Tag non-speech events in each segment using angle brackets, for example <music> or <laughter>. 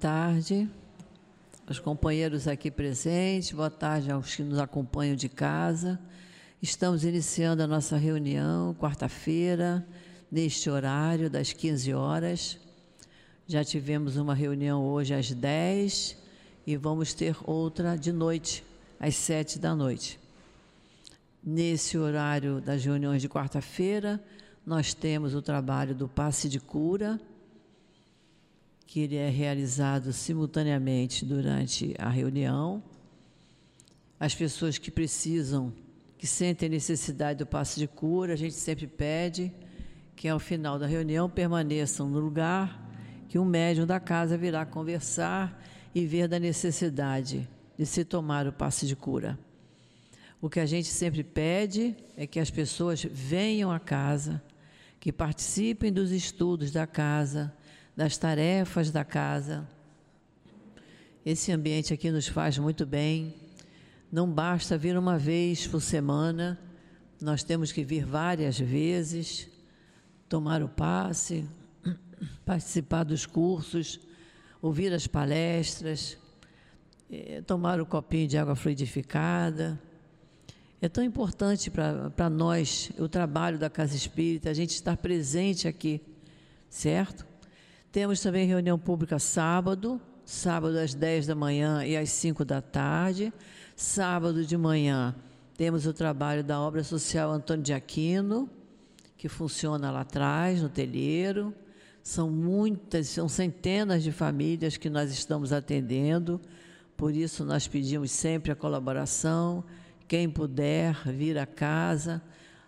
tarde aos companheiros aqui presentes, boa tarde aos que nos acompanham de casa. Estamos iniciando a nossa reunião, quarta-feira, neste horário, das 15 horas. Já tivemos uma reunião hoje às 10 e vamos ter outra de noite, às 7 da noite. Nesse horário das reuniões de quarta-feira, nós temos o trabalho do passe de cura, que ele é realizado simultaneamente durante a reunião. As pessoas que precisam, que sentem necessidade do passe de cura, a gente sempre pede que ao final da reunião permaneçam no lugar, que um médium da casa virá conversar e ver da necessidade de se tomar o passe de cura. O que a gente sempre pede é que as pessoas venham à casa, que participem dos estudos da casa, das tarefas da casa. Esse ambiente aqui nos faz muito bem. Não basta vir uma vez por semana, nós temos que vir várias vezes, tomar o passe, <coughs> participar dos cursos, ouvir as palestras, eh, tomar o copinho de água fluidificada é tão importante para nós o trabalho da Casa Espírita, a gente estar presente aqui, certo? Temos também reunião pública sábado, sábado às 10 da manhã e às 5 da tarde. Sábado de manhã temos o trabalho da obra social Antônio de Aquino, que funciona lá atrás, no telheiro. São muitas, são centenas de famílias que nós estamos atendendo, por isso nós pedimos sempre a colaboração quem puder vir a casa,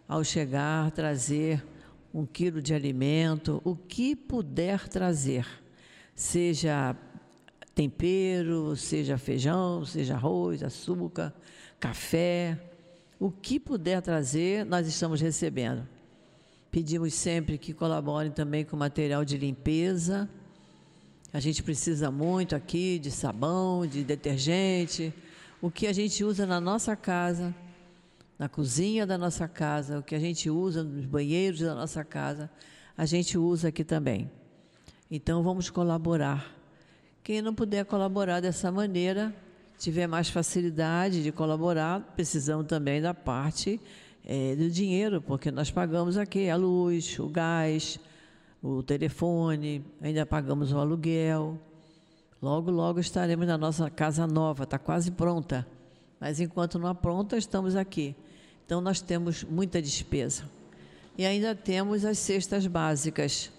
ao chegar, trazer um quilo de alimento, o que puder trazer, seja tempero, seja feijão, seja arroz, açúcar, café, o que puder trazer, nós estamos recebendo. Pedimos sempre que colaborem também com material de limpeza. A gente precisa muito aqui de sabão, de detergente, o que a gente usa na nossa casa, na cozinha da nossa casa, o que a gente usa nos banheiros da nossa casa, a gente usa aqui também. Então vamos colaborar. Quem não puder colaborar dessa maneira, tiver mais facilidade de colaborar, precisamos também da parte é, do dinheiro, porque nós pagamos aqui a luz, o gás, o telefone, ainda pagamos o aluguel. Logo, logo estaremos na nossa casa nova, está quase pronta. Mas enquanto não pronta, estamos aqui. Então nós temos muita despesa. E ainda temos as cestas básicas,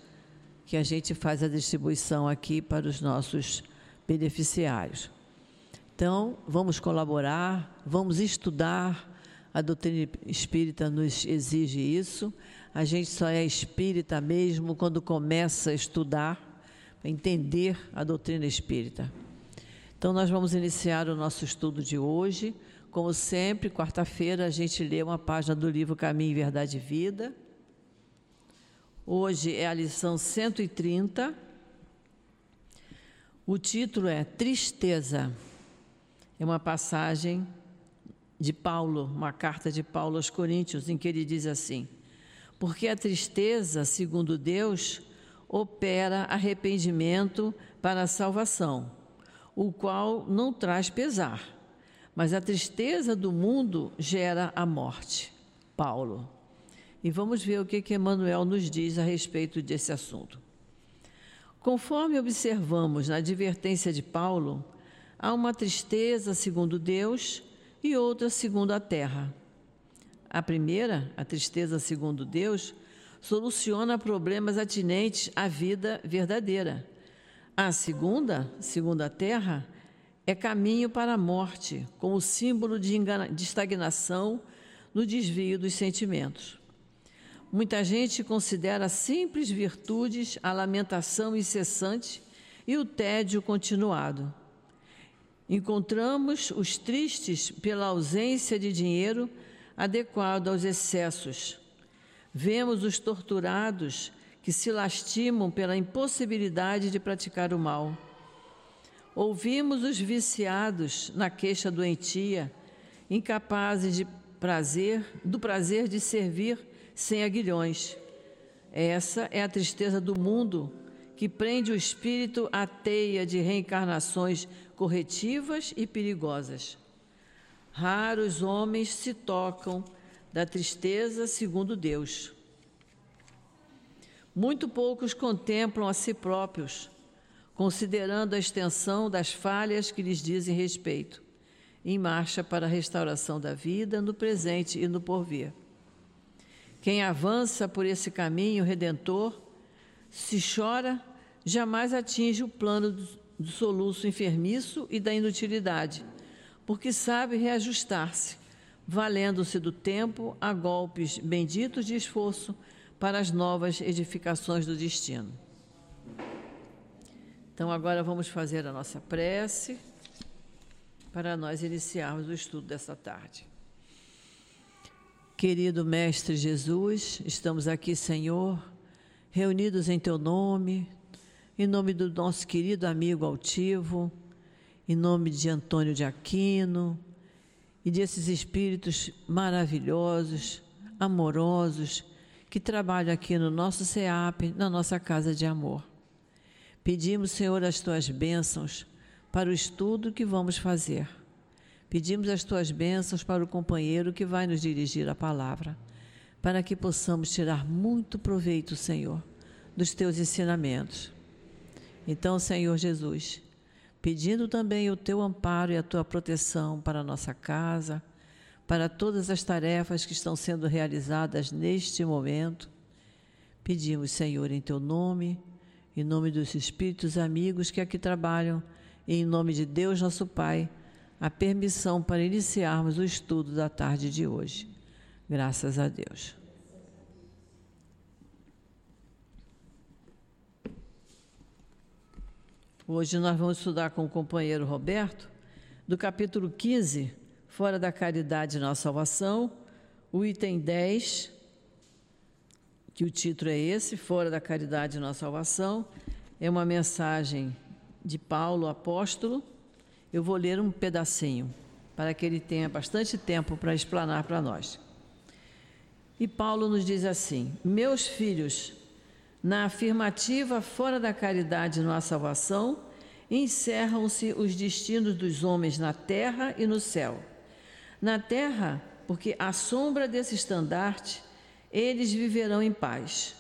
que a gente faz a distribuição aqui para os nossos beneficiários. Então, vamos colaborar, vamos estudar. A doutrina espírita nos exige isso. A gente só é espírita mesmo quando começa a estudar entender a doutrina espírita. Então, nós vamos iniciar o nosso estudo de hoje. Como sempre, quarta-feira, a gente lê uma página do livro Caminho, Verdade e Vida. Hoje é a lição 130. O título é Tristeza. É uma passagem de Paulo, uma carta de Paulo aos Coríntios, em que ele diz assim: Porque a tristeza, segundo Deus, opera arrependimento para a salvação, o qual não traz pesar, mas a tristeza do mundo gera a morte. Paulo. E vamos ver o que, que Emmanuel nos diz a respeito desse assunto. Conforme observamos na advertência de Paulo, há uma tristeza segundo Deus e outra segundo a terra. A primeira, a tristeza segundo Deus, soluciona problemas atinentes à vida verdadeira. A segunda, segundo a terra, é caminho para a morte, como símbolo de, de estagnação no desvio dos sentimentos. Muita gente considera simples virtudes a lamentação incessante e o tédio continuado. Encontramos os tristes pela ausência de dinheiro adequado aos excessos Vemos os torturados que se lastimam pela impossibilidade de praticar o mal. Ouvimos os viciados na queixa doentia, incapazes de prazer, do prazer de servir sem aguilhões. Essa é a tristeza do mundo que prende o espírito à teia de reencarnações corretivas e perigosas. Raros homens se tocam da tristeza segundo Deus. Muito poucos contemplam a si próprios, considerando a extensão das falhas que lhes dizem respeito, em marcha para a restauração da vida no presente e no porvir. Quem avança por esse caminho redentor, se chora, jamais atinge o plano do soluço enfermiço e da inutilidade, porque sabe reajustar-se, valendo-se do tempo a golpes benditos de esforço para as novas edificações do destino. Então, agora vamos fazer a nossa prece para nós iniciarmos o estudo dessa tarde. Querido Mestre Jesus, estamos aqui, Senhor, reunidos em Teu nome, em nome do nosso querido amigo altivo, em nome de Antônio de Aquino e desses espíritos maravilhosos, amorosos, que trabalham aqui no nosso SEAP, na nossa casa de amor. Pedimos, Senhor, as tuas bênçãos para o estudo que vamos fazer. Pedimos as tuas bênçãos para o companheiro que vai nos dirigir a palavra, para que possamos tirar muito proveito, Senhor, dos teus ensinamentos. Então, Senhor Jesus, pedindo também o teu amparo e a tua proteção para a nossa casa, para todas as tarefas que estão sendo realizadas neste momento, pedimos, Senhor, em teu nome em nome dos espíritos amigos que aqui trabalham, e em nome de Deus, nosso Pai, a permissão para iniciarmos o estudo da tarde de hoje. Graças a Deus. Hoje nós vamos estudar com o companheiro Roberto, do capítulo 15, Fora da Caridade na Salvação, o item 10, que o título é esse, Fora da Caridade Nossa Salvação. É uma mensagem de Paulo, apóstolo. Eu vou ler um pedacinho, para que ele tenha bastante tempo para explanar para nós. E Paulo nos diz assim: Meus filhos, na afirmativa fora da caridade nossa salvação, encerram-se os destinos dos homens na terra e no céu. Na terra, porque a sombra desse estandarte eles viverão em paz.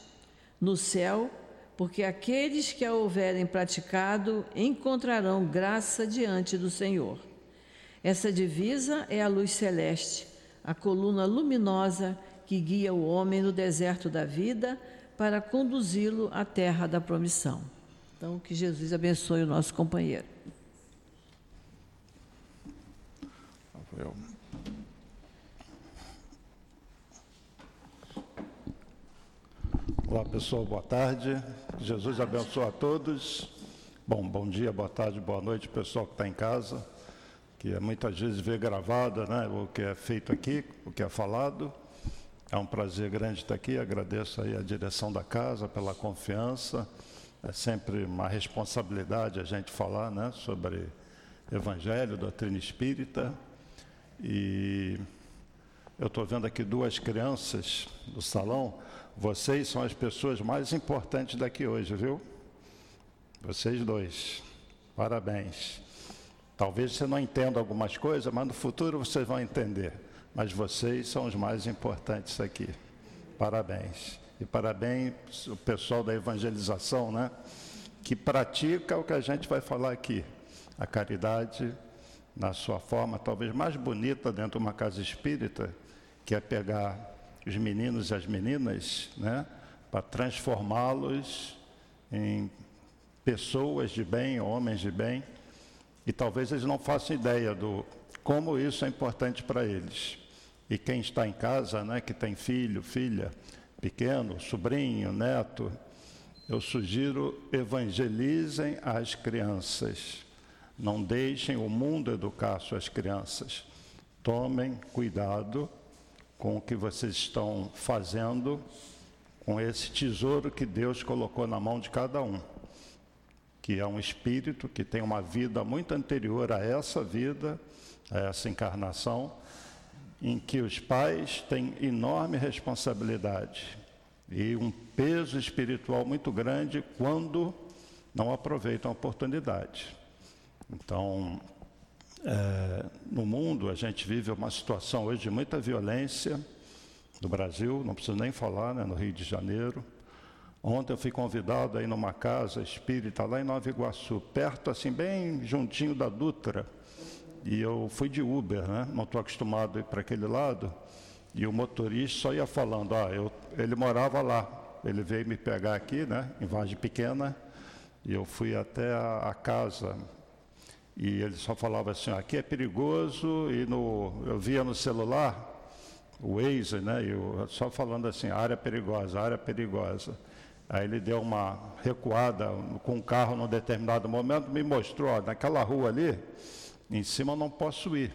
No céu, porque aqueles que a houverem praticado encontrarão graça diante do Senhor. Essa divisa é a luz celeste, a coluna luminosa que guia o homem no deserto da vida para conduzi-lo à terra da promissão. Então, que Jesus abençoe o nosso companheiro. Olá pessoal, boa tarde. Jesus abençoe a todos. Bom, bom dia, boa tarde, boa noite, pessoal que está em casa, que é muitas vezes vê gravada né, o que é feito aqui, o que é falado. É um prazer grande estar aqui, agradeço aí a direção da casa pela confiança. É sempre uma responsabilidade a gente falar né, sobre Evangelho, doutrina espírita. E eu estou vendo aqui duas crianças do salão. Vocês são as pessoas mais importantes daqui hoje, viu? Vocês dois. Parabéns. Talvez você não entenda algumas coisas, mas no futuro vocês vão entender. Mas vocês são os mais importantes aqui. Parabéns. E parabéns o pessoal da evangelização, né? Que pratica o que a gente vai falar aqui. A caridade na sua forma talvez mais bonita dentro de uma casa espírita, que é pegar os meninos e as meninas, né, para transformá-los em pessoas de bem, homens de bem, e talvez eles não façam ideia do como isso é importante para eles. E quem está em casa, né, que tem filho, filha, pequeno, sobrinho, neto, eu sugiro evangelizem as crianças. Não deixem o mundo educar suas crianças. Tomem cuidado com o que vocês estão fazendo com esse tesouro que Deus colocou na mão de cada um, que é um espírito que tem uma vida muito anterior a essa vida, a essa encarnação, em que os pais têm enorme responsabilidade e um peso espiritual muito grande quando não aproveitam a oportunidade. Então, é, no mundo, a gente vive uma situação hoje de muita violência. No Brasil, não preciso nem falar, né, no Rio de Janeiro. Ontem eu fui convidado aí numa casa espírita lá em Nova Iguaçu, perto, assim, bem juntinho da Dutra. E eu fui de Uber, né? Não estou acostumado a ir para aquele lado. E o motorista só ia falando, ah, eu, ele morava lá. Ele veio me pegar aqui, né? Em Vargem Pequena. E eu fui até a, a casa. E ele só falava assim, aqui é perigoso. E no, eu via no celular o Waze, né? Eu, só falando assim, área perigosa, área perigosa. Aí ele deu uma recuada com o carro num determinado momento, me mostrou, ó, naquela rua ali, em cima eu não posso ir.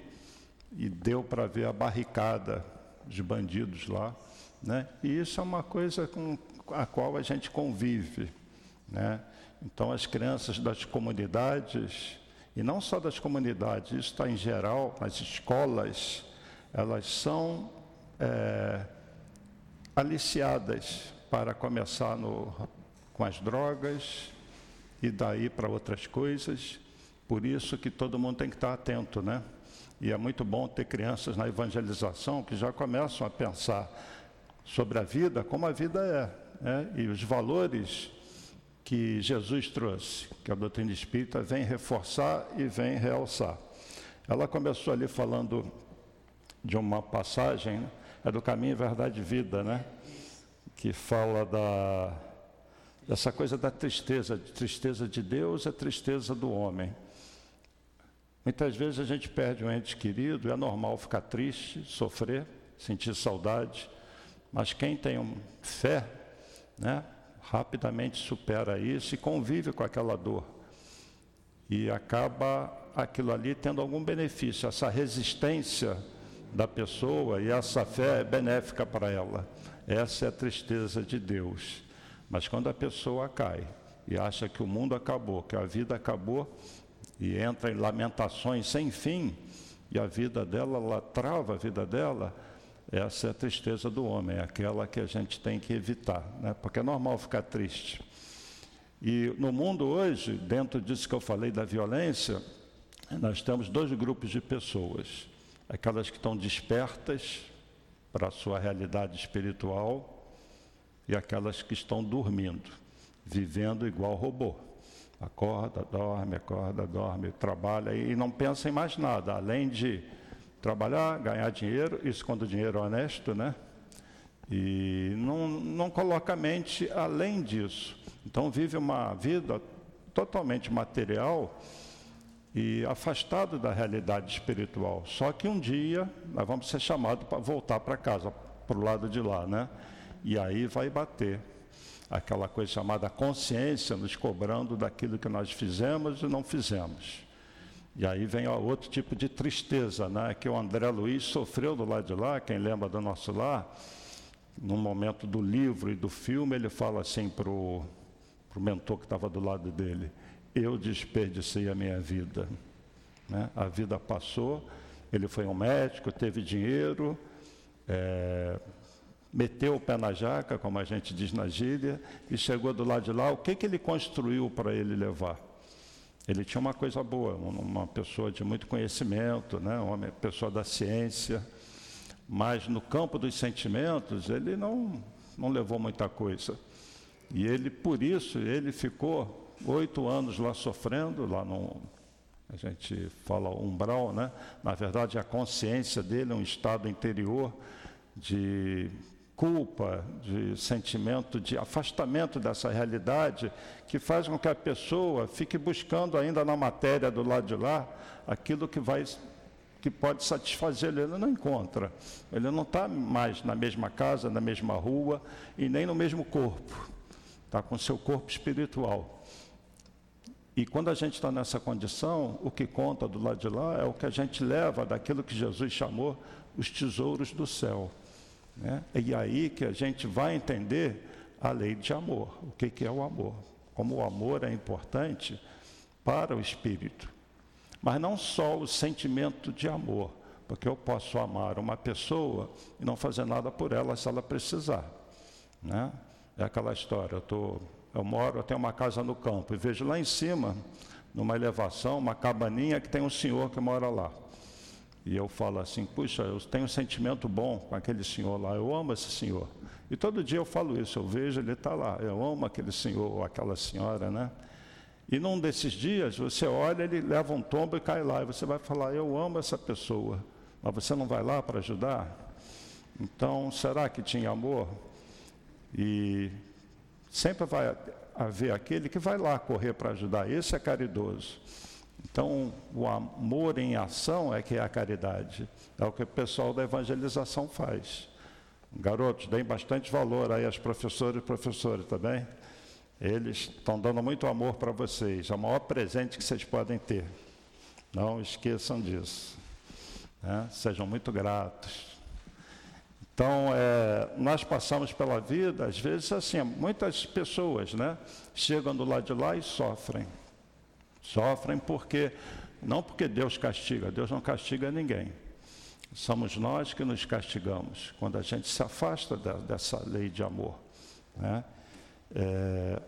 E deu para ver a barricada de bandidos lá. Né? E isso é uma coisa com a qual a gente convive. Né? Então, as crianças das comunidades, e não só das comunidades, isso está em geral, nas escolas, elas são é, aliciadas para começar no, com as drogas e daí para outras coisas. Por isso que todo mundo tem que estar atento, né? E é muito bom ter crianças na evangelização que já começam a pensar sobre a vida, como a vida é, né? e os valores que Jesus trouxe, que a doutrina espírita vem reforçar e vem realçar. Ela começou ali falando de uma passagem, né? é do caminho, verdade e vida, né? que fala da, dessa coisa da tristeza, tristeza de Deus é tristeza do homem. Muitas vezes a gente perde um ente querido, é normal ficar triste, sofrer, sentir saudade, mas quem tem fé, né, rapidamente supera isso e convive com aquela dor. E acaba aquilo ali tendo algum benefício, essa resistência da pessoa e essa fé é benéfica para ela. Essa é a tristeza de Deus. Mas quando a pessoa cai e acha que o mundo acabou, que a vida acabou, e entra em lamentações sem fim, e a vida dela, ela trava a vida dela, essa é a tristeza do homem, é aquela que a gente tem que evitar, né? porque é normal ficar triste. E no mundo hoje, dentro disso que eu falei da violência, nós temos dois grupos de pessoas: aquelas que estão despertas para a sua realidade espiritual e aquelas que estão dormindo, vivendo igual robô. Acorda, dorme, acorda, dorme, trabalha e não pensa em mais nada, além de trabalhar, ganhar dinheiro, isso quando o dinheiro é honesto, né? E não, não coloca a mente além disso. Então vive uma vida totalmente material e afastado da realidade espiritual. Só que um dia nós vamos ser chamados para voltar para casa, para o lado de lá, né? E aí vai bater aquela coisa chamada consciência nos cobrando daquilo que nós fizemos e não fizemos. E aí vem ó, outro tipo de tristeza, né? Que o André Luiz sofreu do lado de lá, quem lembra do nosso lar, no momento do livro e do filme, ele fala assim para o mentor que estava do lado dele eu desperdicei a minha vida. Né? A vida passou, ele foi um médico, teve dinheiro, é, meteu o pé na jaca, como a gente diz na gíria, e chegou do lado de lá. O que, que ele construiu para ele levar? Ele tinha uma coisa boa, uma pessoa de muito conhecimento, né? uma pessoa da ciência, mas no campo dos sentimentos ele não, não levou muita coisa. E ele, por isso, ele ficou oito anos lá sofrendo, lá no. A gente fala umbral, né? Na verdade, a consciência dele é um estado interior de culpa, de sentimento de afastamento dessa realidade, que faz com que a pessoa fique buscando ainda na matéria do lado de lá aquilo que vai que pode satisfazer ele, ele não encontra. Ele não está mais na mesma casa, na mesma rua e nem no mesmo corpo. Está com seu corpo espiritual. E quando a gente está nessa condição, o que conta do lado de lá é o que a gente leva daquilo que Jesus chamou os tesouros do céu. Né? E aí que a gente vai entender a lei de amor. O que, que é o amor? Como o amor é importante para o espírito. Mas não só o sentimento de amor, porque eu posso amar uma pessoa e não fazer nada por ela se ela precisar. Né? É aquela história, eu estou eu moro, eu tenho uma casa no campo, e vejo lá em cima, numa elevação, uma cabaninha que tem um senhor que mora lá. E eu falo assim, puxa, eu tenho um sentimento bom com aquele senhor lá, eu amo esse senhor. E todo dia eu falo isso, eu vejo ele está lá, eu amo aquele senhor ou aquela senhora, né? E num desses dias, você olha, ele leva um tombo e cai lá, e você vai falar, eu amo essa pessoa, mas você não vai lá para ajudar? Então, será que tinha amor? E sempre vai haver aquele que vai lá correr para ajudar, esse é caridoso. Então, o amor em ação é que é a caridade, é o que o pessoal da evangelização faz. Garotos, deem bastante valor aí aos professores e professores, tá? Eles estão dando muito amor para vocês, é o maior presente que vocês podem ter. Não esqueçam disso. Né? Sejam muito gratos. Então, é, nós passamos pela vida, às vezes, assim, muitas pessoas né, chegam do lado de lá e sofrem. Sofrem porque, não porque Deus castiga, Deus não castiga ninguém. Somos nós que nos castigamos quando a gente se afasta da, dessa lei de amor. Né? É,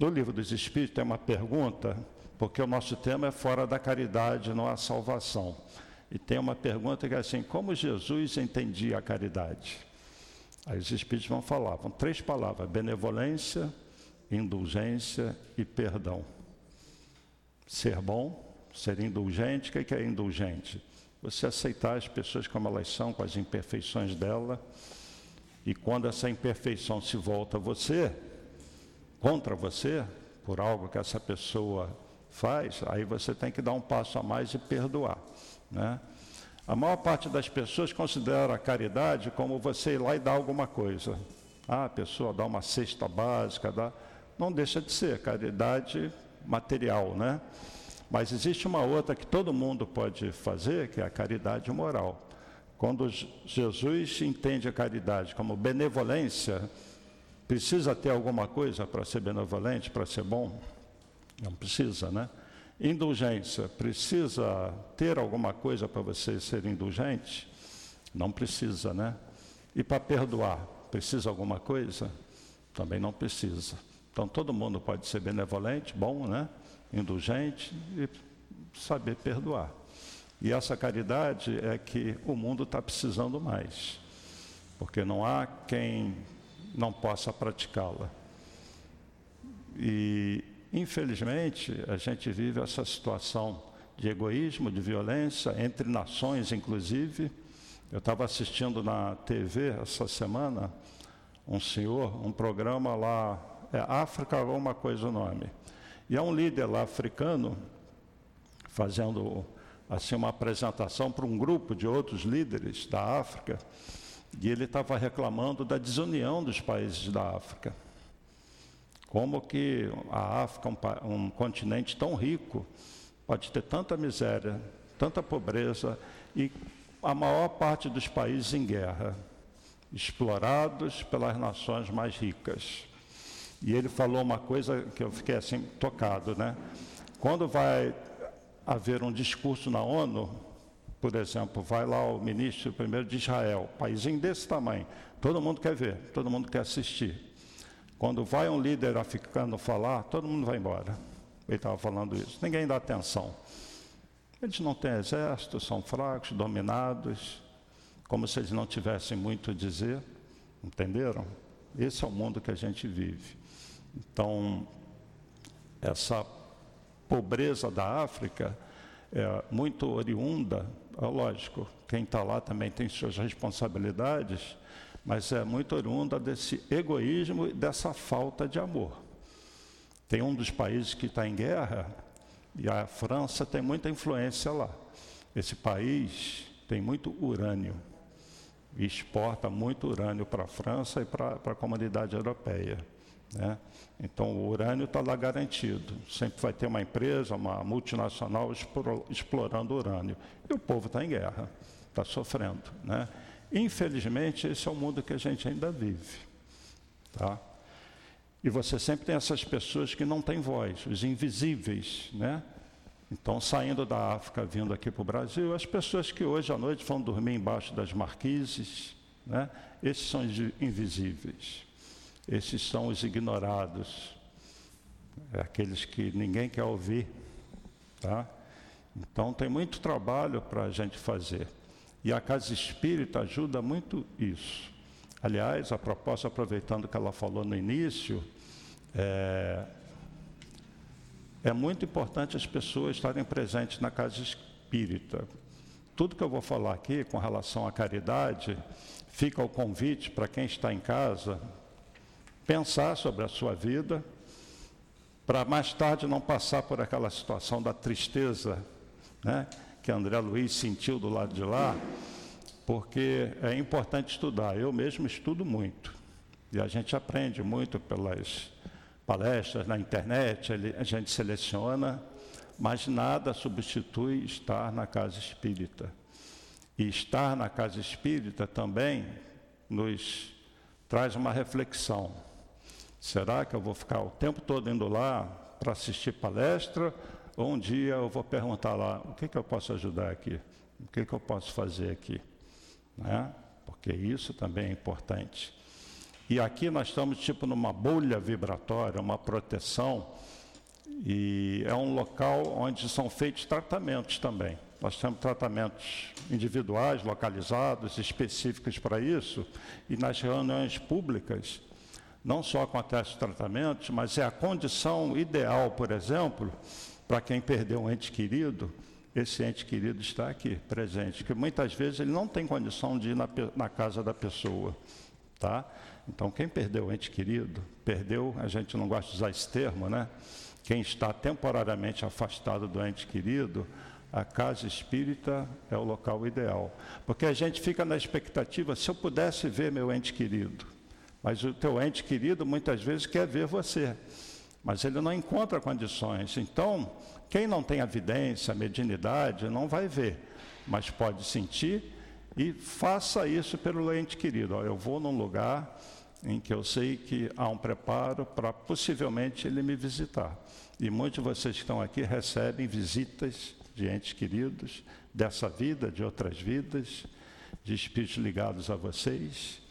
no livro dos Espíritos tem uma pergunta, porque o nosso tema é fora da caridade, não a salvação. E tem uma pergunta que é assim: como Jesus entendia a caridade? Aí os Espíritos vão falar, vão três palavras: benevolência, indulgência e perdão. Ser bom, ser indulgente, o que é indulgente? Você aceitar as pessoas como elas são, com as imperfeições dela, e quando essa imperfeição se volta a você, contra você, por algo que essa pessoa faz, aí você tem que dar um passo a mais e perdoar. Né? A maior parte das pessoas considera a caridade como você ir lá e dar alguma coisa. Ah, a pessoa dá uma cesta básica, dá... não deixa de ser caridade material, né? Mas existe uma outra que todo mundo pode fazer, que é a caridade moral. Quando Jesus entende a caridade como benevolência, Precisa ter alguma coisa para ser benevolente, para ser bom? Não precisa, né? Indulgência, precisa ter alguma coisa para você ser indulgente? Não precisa, né? E para perdoar, precisa alguma coisa? Também não precisa. Então todo mundo pode ser benevolente, bom, né? Indulgente e saber perdoar. E essa caridade é que o mundo está precisando mais. Porque não há quem não possa praticá-la. E, infelizmente, a gente vive essa situação de egoísmo, de violência, entre nações, inclusive. Eu estava assistindo na TV essa semana um senhor, um programa lá, é África, alguma coisa o nome. E é um líder lá africano fazendo assim uma apresentação para um grupo de outros líderes da África. E ele estava reclamando da desunião dos países da África. Como que a África, um, um continente tão rico, pode ter tanta miséria, tanta pobreza e a maior parte dos países em guerra, explorados pelas nações mais ricas. E ele falou uma coisa que eu fiquei assim tocado, né? Quando vai haver um discurso na ONU, por exemplo, vai lá o ministro primeiro de Israel, paísinho desse tamanho, todo mundo quer ver, todo mundo quer assistir. Quando vai um líder africano falar, todo mundo vai embora. Ele estava falando isso, ninguém dá atenção. Eles não têm exército, são fracos, dominados, como se eles não tivessem muito a dizer. Entenderam? Esse é o mundo que a gente vive. Então, essa pobreza da África é muito oriunda é lógico, quem está lá também tem suas responsabilidades, mas é muito oriunda desse egoísmo e dessa falta de amor. Tem um dos países que está em guerra, e a França tem muita influência lá. Esse país tem muito urânio, exporta muito urânio para a França e para a comunidade europeia. Né? Então, o urânio está lá garantido. Sempre vai ter uma empresa, uma multinacional explorando urânio. E o povo está em guerra, está sofrendo. Né? Infelizmente, esse é o mundo que a gente ainda vive. Tá? E você sempre tem essas pessoas que não têm voz, os invisíveis. Né? Então, saindo da África, vindo aqui para o Brasil, as pessoas que hoje à noite vão dormir embaixo das marquises, né? esses são invisíveis. Esses são os ignorados. é aqueles que ninguém quer ouvir, tá? Então tem muito trabalho para a gente fazer. E a casa espírita ajuda muito isso. Aliás, a proposta, aproveitando que ela falou no início, é, é muito importante as pessoas estarem presentes na casa espírita. Tudo que eu vou falar aqui com relação à caridade, fica o convite para quem está em casa pensar sobre a sua vida, para mais tarde não passar por aquela situação da tristeza né, que André Luiz sentiu do lado de lá, porque é importante estudar. Eu mesmo estudo muito. E a gente aprende muito pelas palestras na internet, a gente seleciona, mas nada substitui estar na casa espírita. E estar na casa espírita também nos traz uma reflexão. Será que eu vou ficar o tempo todo indo lá para assistir palestra? Ou um dia eu vou perguntar lá: o que, que eu posso ajudar aqui? O que, que eu posso fazer aqui? Né? Porque isso também é importante. E aqui nós estamos tipo numa bolha vibratória, uma proteção, e é um local onde são feitos tratamentos também. Nós temos tratamentos individuais, localizados, específicos para isso, e nas reuniões públicas, não só acontecem tratamentos, mas é a condição ideal, por exemplo, para quem perdeu um ente querido, esse ente querido está aqui, presente, que muitas vezes ele não tem condição de ir na, na casa da pessoa, tá? Então, quem perdeu o ente querido, perdeu, a gente não gosta de usar esse termo, né? Quem está temporariamente afastado do ente querido, a casa espírita é o local ideal. Porque a gente fica na expectativa, se eu pudesse ver meu ente querido, mas o teu ente querido muitas vezes quer ver você mas ele não encontra condições. Então, quem não tem evidência, mediunidade, não vai ver, mas pode sentir e faça isso pelo ente querido. eu vou num lugar em que eu sei que há um preparo para possivelmente ele me visitar. E muitos de vocês que estão aqui recebem visitas de entes queridos, dessa vida, de outras vidas, de espíritos ligados a vocês,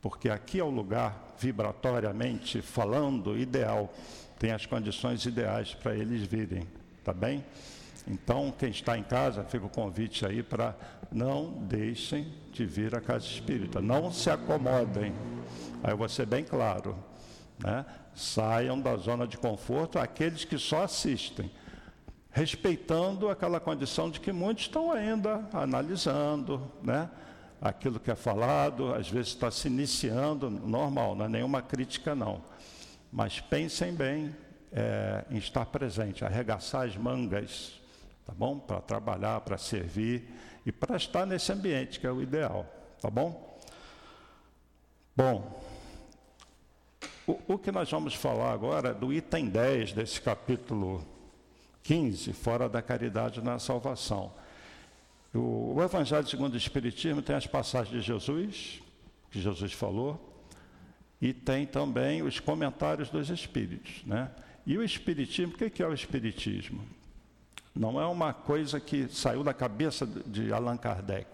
porque aqui é o lugar, vibratoriamente falando, ideal tem as condições ideais para eles virem, tá bem? Então, quem está em casa, fica o convite aí para não deixem de vir à casa espírita, não se acomodem. Aí eu vou ser bem claro, né? Saiam da zona de conforto aqueles que só assistem, respeitando aquela condição de que muitos estão ainda analisando, né? Aquilo que é falado, às vezes está se iniciando, normal, não é nenhuma crítica não mas pensem bem é, em estar presente, arregaçar as mangas, tá bom? Para trabalhar, para servir e para estar nesse ambiente, que é o ideal, tá bom? Bom, o, o que nós vamos falar agora é do item 10 desse capítulo 15, fora da caridade na salvação. O, Evangelho segundo o Espiritismo tem as passagens de Jesus, que Jesus falou, e tem também os comentários dos espíritos. Né? E o espiritismo, o que é o espiritismo? Não é uma coisa que saiu da cabeça de Allan Kardec.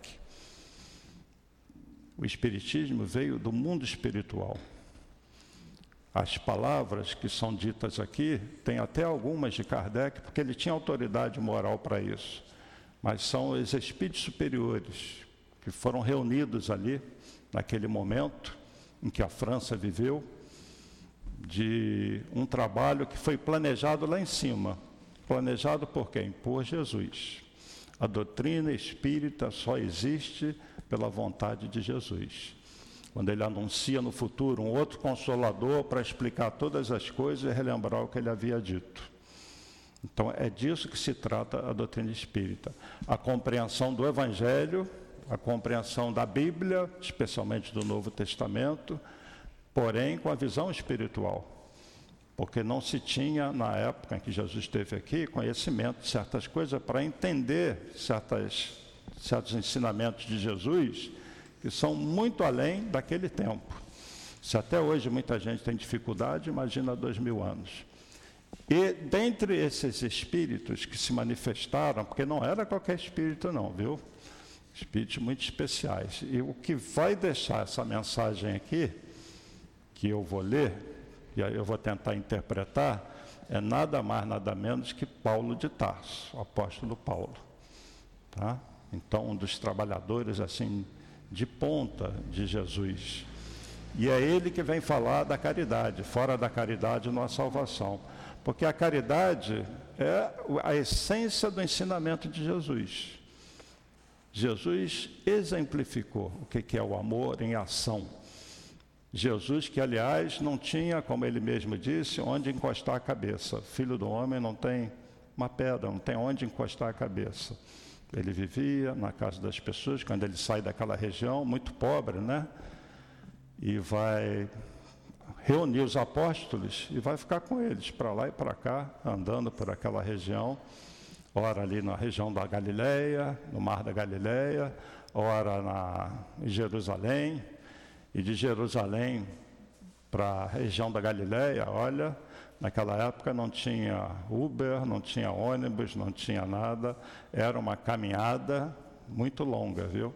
O espiritismo veio do mundo espiritual. As palavras que são ditas aqui, tem até algumas de Kardec, porque ele tinha autoridade moral para isso. Mas são os espíritos superiores que foram reunidos ali, naquele momento, em que a França viveu, de um trabalho que foi planejado lá em cima. Planejado por quem? Por Jesus. A doutrina espírita só existe pela vontade de Jesus. Quando ele anuncia no futuro um outro consolador para explicar todas as coisas e relembrar o que ele havia dito. Então é disso que se trata a doutrina espírita. A compreensão do Evangelho a compreensão da Bíblia, especialmente do Novo Testamento, porém com a visão espiritual. Porque não se tinha, na época em que Jesus esteve aqui, conhecimento de certas coisas para entender certas, certos ensinamentos de Jesus que são muito além daquele tempo. Se até hoje muita gente tem dificuldade, imagina dois mil anos. E dentre esses espíritos que se manifestaram, porque não era qualquer espírito, não, viu? espíritos muito especiais. E o que vai deixar essa mensagem aqui, que eu vou ler, e aí eu vou tentar interpretar, é nada mais, nada menos que Paulo de Tarso, o apóstolo Paulo. Tá? Então, um dos trabalhadores assim de ponta de Jesus. E é ele que vem falar da caridade. Fora da caridade não há salvação. Porque a caridade é a essência do ensinamento de Jesus. Jesus exemplificou o que é o amor em ação. Jesus, que aliás não tinha, como ele mesmo disse, onde encostar a cabeça. Filho do homem não tem uma pedra, não tem onde encostar a cabeça. Ele vivia na casa das pessoas, quando ele sai daquela região, muito pobre, né? E vai reunir os apóstolos e vai ficar com eles para lá e para cá, andando por aquela região, ora ali na região da Galileia, no Mar da Galileia, ora na, em Jerusalém, e de Jerusalém para a região da Galiléia, olha, naquela época não tinha Uber, não tinha ônibus, não tinha nada, era uma caminhada muito longa, viu?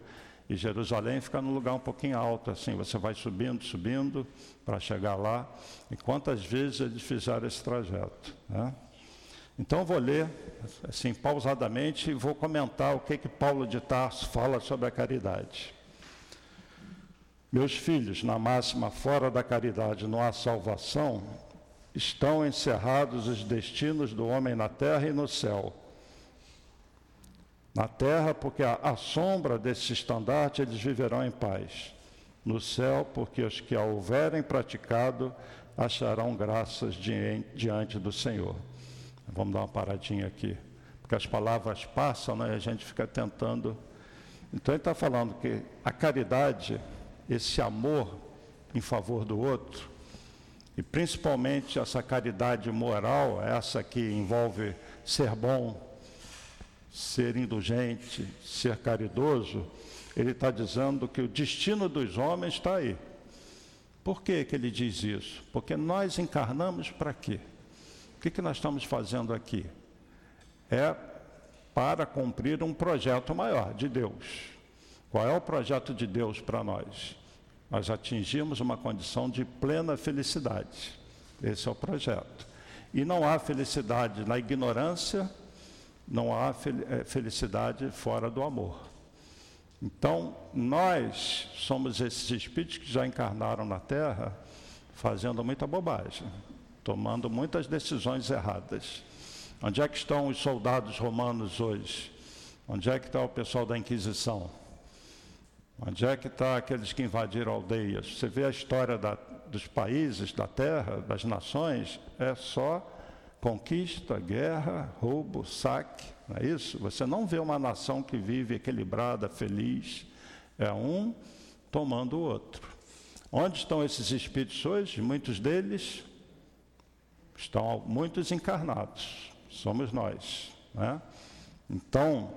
E Jerusalém fica num lugar um pouquinho alto, assim, você vai subindo, subindo para chegar lá. E quantas vezes eles fizeram esse trajeto? Né? Então vou ler, assim, pausadamente, e vou comentar o que que Paulo de Tarso fala sobre a caridade. Meus filhos, na máxima fora da caridade não há salvação, estão encerrados os destinos do homem na terra e no céu. Na terra, porque à sombra desse estandarte eles viverão em paz. No céu, porque os que a houverem praticado acharão graças diante do Senhor. Vamos dar uma paradinha aqui, porque as palavras passam né, e a gente fica tentando. Então ele está falando que a caridade esse amor em favor do outro, e principalmente essa caridade moral, essa que envolve ser bom, ser indulgente, ser caridoso, ele está dizendo que o destino dos homens está aí. Por que, que ele diz isso? Porque nós encarnamos para quê? O que, que nós estamos fazendo aqui? É para cumprir um projeto maior de Deus. Qual é o projeto de Deus para nós? Nós atingimos uma condição de plena felicidade. Esse é o projeto. E não há felicidade na ignorância, não há eh, felicidade fora do amor. Então, nós somos esses espíritos que já encarnaram na Terra fazendo muita bobagem, tomando muitas decisões erradas. Onde é que estão os soldados romanos hoje? Onde é que está o pessoal da Inquisição? Onde é que está aqueles que invadiram aldeias? Você vê a história da, dos países, da terra, das nações, é só conquista, guerra, roubo, saque, não é isso? Você não vê uma nação que vive equilibrada, feliz. É um tomando o outro. Onde estão esses espíritos hoje? Muitos deles estão muitos encarnados. Somos nós. Né? Então,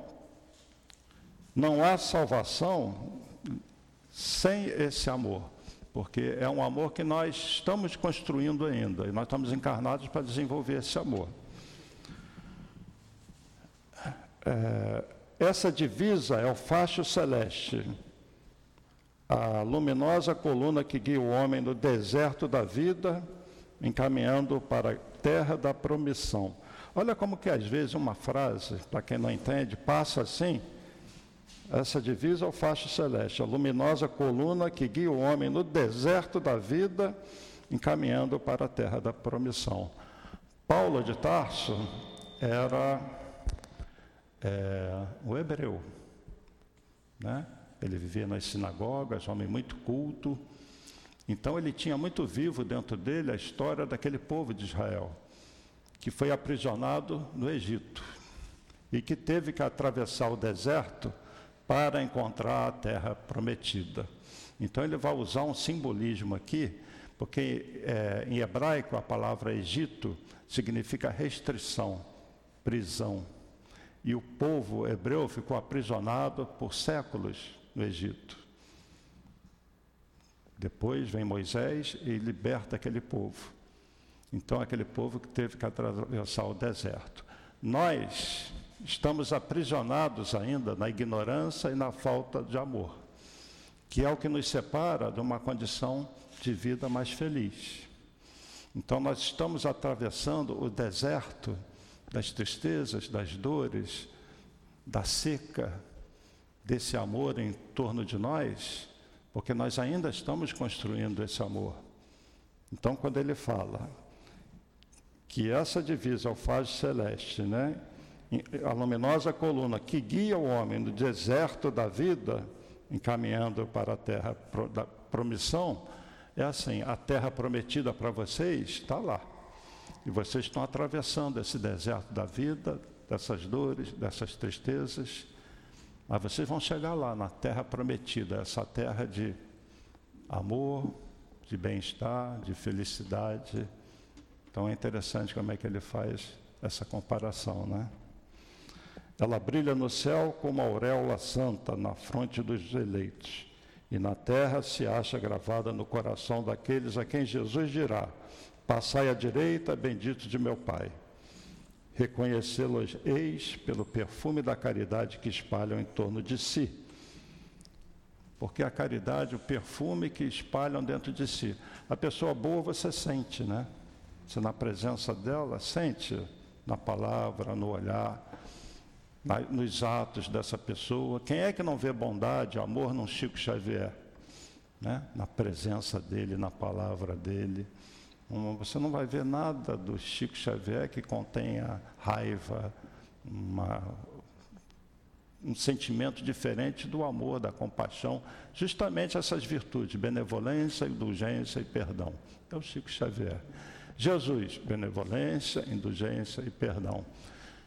não há salvação sem esse amor, porque é um amor que nós estamos construindo ainda, e nós estamos encarnados para desenvolver esse amor. É, essa divisa é o facho celeste, a luminosa coluna que guia o homem no deserto da vida, encaminhando para a terra da promissão. Olha como que às vezes uma frase, para quem não entende, passa assim, essa divisa é o celeste, a luminosa coluna que guia o homem no deserto da vida, encaminhando para a terra da promissão. Paulo de Tarso era é, o hebreu, né? Ele vivia nas sinagogas, homem muito culto. Então ele tinha muito vivo dentro dele a história daquele povo de Israel, que foi aprisionado no Egito e que teve que atravessar o deserto para encontrar a terra prometida. Então ele vai usar um simbolismo aqui, porque é, em hebraico a palavra Egito significa restrição, prisão. E o povo hebreu ficou aprisionado por séculos no Egito. Depois vem Moisés e liberta aquele povo. Então, aquele povo que teve que atravessar o deserto. Nós estamos aprisionados ainda na ignorância e na falta de amor, que é o que nos separa de uma condição de vida mais feliz. Então nós estamos atravessando o deserto das tristezas, das dores, da seca, desse amor em torno de nós, porque nós ainda estamos construindo esse amor. Então, quando ele fala que essa divisa ao faz celeste, né, a luminosa coluna que guia o homem no deserto da vida, encaminhando para a terra da promissão, é assim: a terra prometida para vocês está lá. E vocês estão atravessando esse deserto da vida, dessas dores, dessas tristezas, mas vocês vão chegar lá na terra prometida, essa terra de amor, de bem-estar, de felicidade. Então é interessante como é que ele faz essa comparação, né? Ela brilha no céu como a auréola santa na fronte dos eleitos, e na terra se acha gravada no coração daqueles a quem Jesus dirá: Passai à direita, bendito de meu Pai. Reconhecê-los eis pelo perfume da caridade que espalham em torno de si. Porque a caridade, o perfume que espalham dentro de si. A pessoa boa você sente, né? Você na presença dela sente na palavra, no olhar nos atos dessa pessoa. Quem é que não vê bondade, amor num Chico Xavier? Né? Na presença dele, na palavra dele. Você não vai ver nada do Chico Xavier que contenha raiva, uma, um sentimento diferente do amor, da compaixão, justamente essas virtudes, benevolência, indulgência e perdão. É o Chico Xavier. Jesus, benevolência, indulgência e perdão.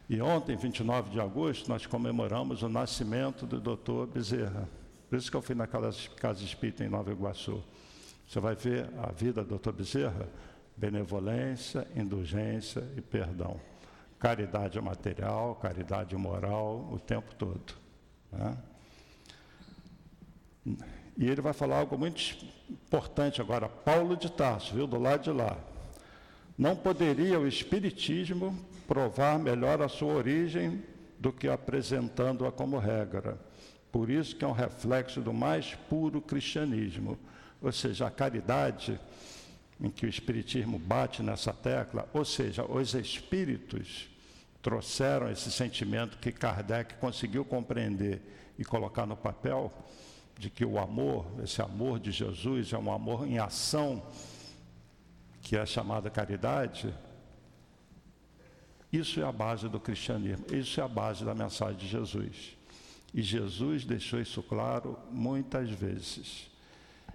E ontem, 29 de agosto, nós comemoramos o nascimento do doutor Bezerra. Por isso que eu fui naquela casa espírita em Nova Iguaçu. Você vai ver a vida do doutor Bezerra, benevolência, indulgência e perdão. Caridade material, caridade moral, o tempo todo. Né? E ele vai falar algo muito importante agora. Paulo de Tarso, viu, do lado de lá. Não poderia o Espiritismo provar melhor a sua origem do que apresentando-a como regra. Por isso que é um reflexo do mais puro cristianismo, ou seja, a caridade em que o espiritismo bate nessa tecla, ou seja, os espíritos trouxeram esse sentimento que Kardec conseguiu compreender e colocar no papel de que o amor, esse amor de Jesus é um amor em ação que é chamada caridade, isso é a base do cristianismo, isso é a base da mensagem de Jesus. E Jesus deixou isso claro muitas vezes.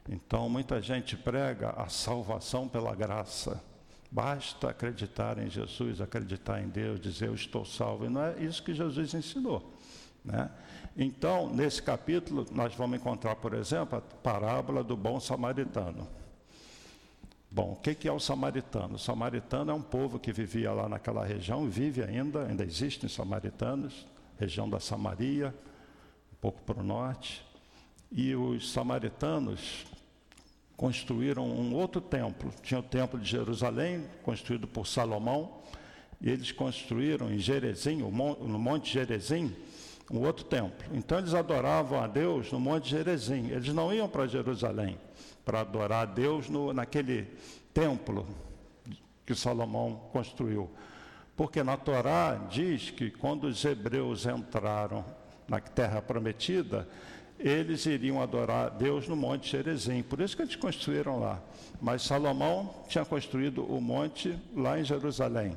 Então, muita gente prega a salvação pela graça. Basta acreditar em Jesus, acreditar em Deus, dizer eu estou salvo. E não é isso que Jesus ensinou. Né? Então, nesse capítulo, nós vamos encontrar, por exemplo, a parábola do bom samaritano. Bom, o que é o samaritano? O samaritano é um povo que vivia lá naquela região, vive ainda, ainda existem samaritanos, região da Samaria, um pouco para o norte. E os samaritanos construíram um outro templo. Tinha o templo de Jerusalém, construído por Salomão, e eles construíram em Jerezim, no Monte Jerezim, um outro templo. Então eles adoravam a Deus no Monte Jerezim. Eles não iam para Jerusalém para adorar a Deus no, naquele templo que Salomão construiu. Porque na Torá diz que quando os hebreus entraram na terra prometida, eles iriam adorar Deus no Monte Jerezim. Por isso que eles construíram lá. Mas Salomão tinha construído o monte lá em Jerusalém.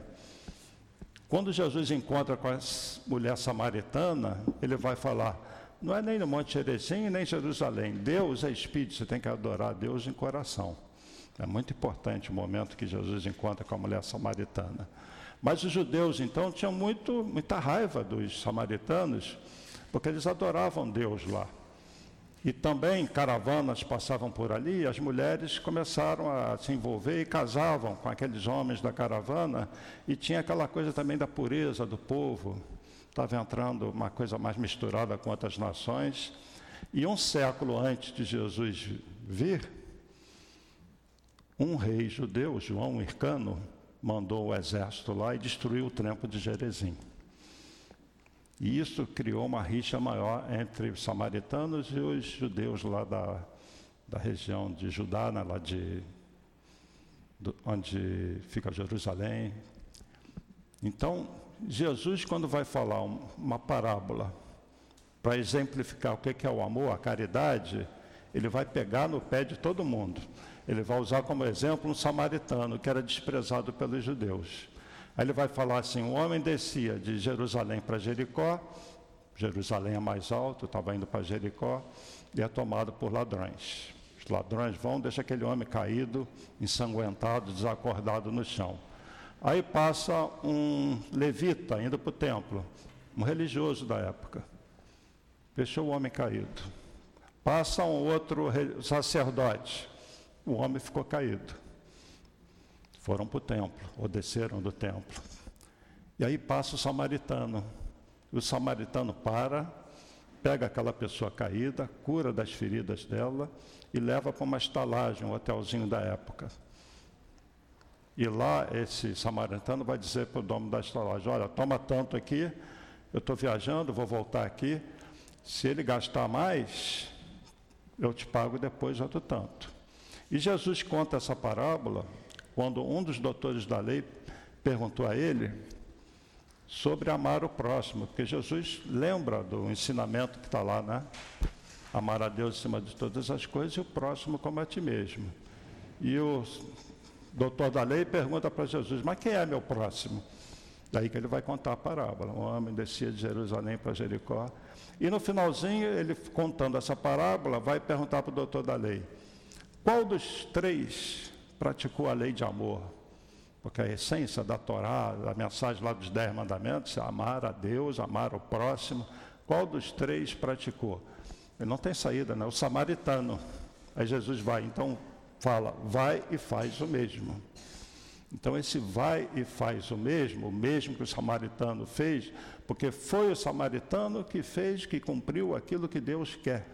Quando Jesus encontra com a mulher samaritana, ele vai falar: não é nem no Monte Jerezim, nem em Jerusalém. Deus é espírito, você tem que adorar Deus em coração. É muito importante o momento que Jesus encontra com a mulher samaritana. Mas os judeus, então, tinham muito, muita raiva dos samaritanos, porque eles adoravam Deus lá. E também caravanas passavam por ali, as mulheres começaram a se envolver e casavam com aqueles homens da caravana, e tinha aquela coisa também da pureza do povo estava entrando uma coisa mais misturada com outras nações. E um século antes de Jesus vir, um rei judeu, João Hircano, mandou o exército lá e destruiu o templo de Jerezim. E isso criou uma rixa maior entre os samaritanos e os judeus lá da, da região de Judá, né, lá de, onde fica Jerusalém. Então, Jesus, quando vai falar uma parábola para exemplificar o que é o amor, a caridade, ele vai pegar no pé de todo mundo. Ele vai usar como exemplo um samaritano que era desprezado pelos judeus. Aí ele vai falar assim: um homem descia de Jerusalém para Jericó, Jerusalém é mais alto, estava indo para Jericó, e é tomado por ladrões. Os ladrões vão, deixa aquele homem caído, ensanguentado, desacordado no chão. Aí passa um levita indo para o templo, um religioso da época. Deixou o homem caído. Passa um outro sacerdote. O homem ficou caído. Foram para o templo, ou desceram do templo. E aí passa o samaritano. O samaritano para, pega aquela pessoa caída, cura das feridas dela e leva para uma estalagem, um hotelzinho da época. E lá esse samaritano vai dizer para o dono da estalagem: Olha, toma tanto aqui, eu estou viajando, vou voltar aqui. Se ele gastar mais, eu te pago depois outro tanto. E Jesus conta essa parábola quando um dos doutores da lei perguntou a ele sobre amar o próximo, porque Jesus lembra do ensinamento que está lá, né? Amar a Deus acima de todas as coisas e o próximo como a ti mesmo. E o doutor da lei pergunta para Jesus: Mas quem é meu próximo? Daí que ele vai contar a parábola. Um homem descia de Jerusalém para Jericó. E no finalzinho, ele contando essa parábola, vai perguntar para o doutor da lei: Qual dos três praticou a lei de amor? Porque a essência da Torá, da mensagem lá dos dez mandamentos, é amar a Deus, amar o próximo. Qual dos três praticou? Ele não tem saída, né? O samaritano. Aí Jesus vai, então fala, vai e faz o mesmo. Então, esse vai e faz o mesmo, o mesmo que o samaritano fez, porque foi o samaritano que fez, que cumpriu aquilo que Deus quer.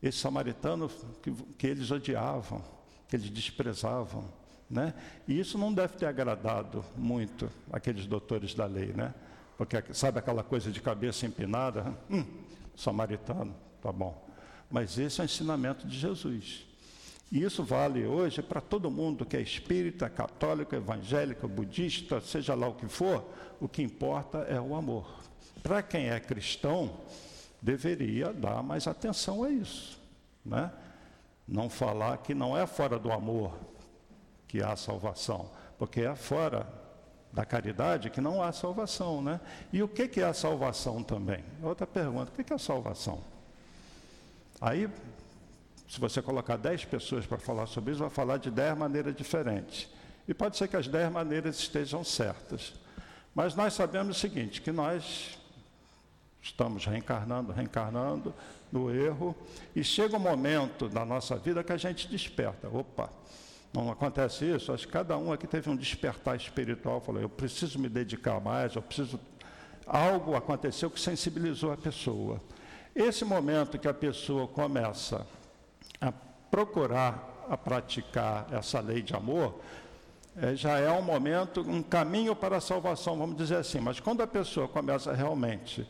Esse samaritano que, que eles odiavam, que eles desprezavam. Né? E isso não deve ter agradado muito aqueles doutores da lei, né? Porque sabe aquela coisa de cabeça empinada? Hum, samaritano, tá bom. Mas esse é o ensinamento de Jesus. E isso vale hoje para todo mundo que é espírita, católico, evangélico, budista, seja lá o que for, o que importa é o amor. Para quem é cristão, deveria dar mais atenção a isso. Né? Não falar que não é fora do amor que há salvação, porque é fora da caridade que não há salvação. Né? E o que, é a salvação também? Outra pergunta: o que, que é a salvação? Aí se você colocar 10 pessoas para falar sobre isso, vai falar de 10 maneiras diferentes. E pode ser que as 10 maneiras estejam certas. Mas nós sabemos o seguinte, que nós estamos reencarnando, reencarnando no erro, e chega um momento na nossa vida que a gente desperta. Opa, não acontece isso? Acho que cada um aqui teve um despertar espiritual, falou, eu preciso me dedicar mais, eu preciso. Algo aconteceu que sensibilizou a pessoa. Esse momento que a pessoa começa a procurar a praticar essa lei de amor, é, já é um momento, um caminho para a salvação, vamos dizer assim. Mas quando a pessoa começa realmente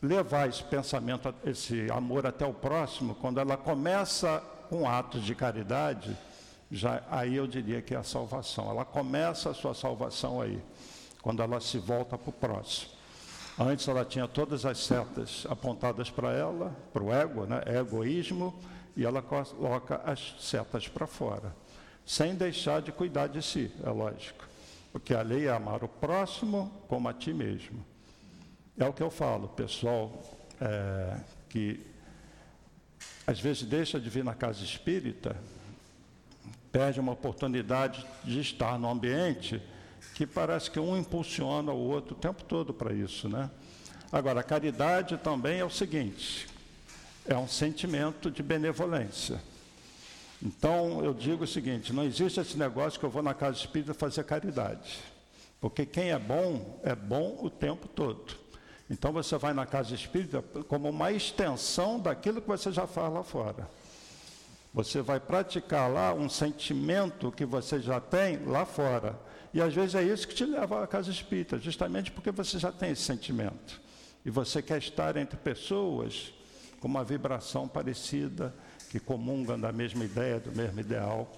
levar esse pensamento, esse amor até o próximo, quando ela começa com atos de caridade, já aí eu diria que é a salvação. Ela começa a sua salvação aí, quando ela se volta para o próximo. Antes ela tinha todas as setas apontadas para ela, para o ego, né? egoísmo, e ela coloca as setas para fora, sem deixar de cuidar de si, é lógico. Porque a lei é amar o próximo como a ti mesmo. É o que eu falo, pessoal é, que às vezes deixa de vir na casa espírita, perde uma oportunidade de estar no ambiente que parece que um impulsiona o outro o tempo todo para isso, né? Agora, a caridade também é o seguinte: é um sentimento de benevolência. Então, eu digo o seguinte: não existe esse negócio que eu vou na casa espírita fazer caridade. Porque quem é bom, é bom o tempo todo. Então, você vai na casa espírita como uma extensão daquilo que você já faz lá fora. Você vai praticar lá um sentimento que você já tem lá fora. E às vezes é isso que te leva à casa espírita, justamente porque você já tem esse sentimento. E você quer estar entre pessoas com uma vibração parecida, que comungam da mesma ideia, do mesmo ideal.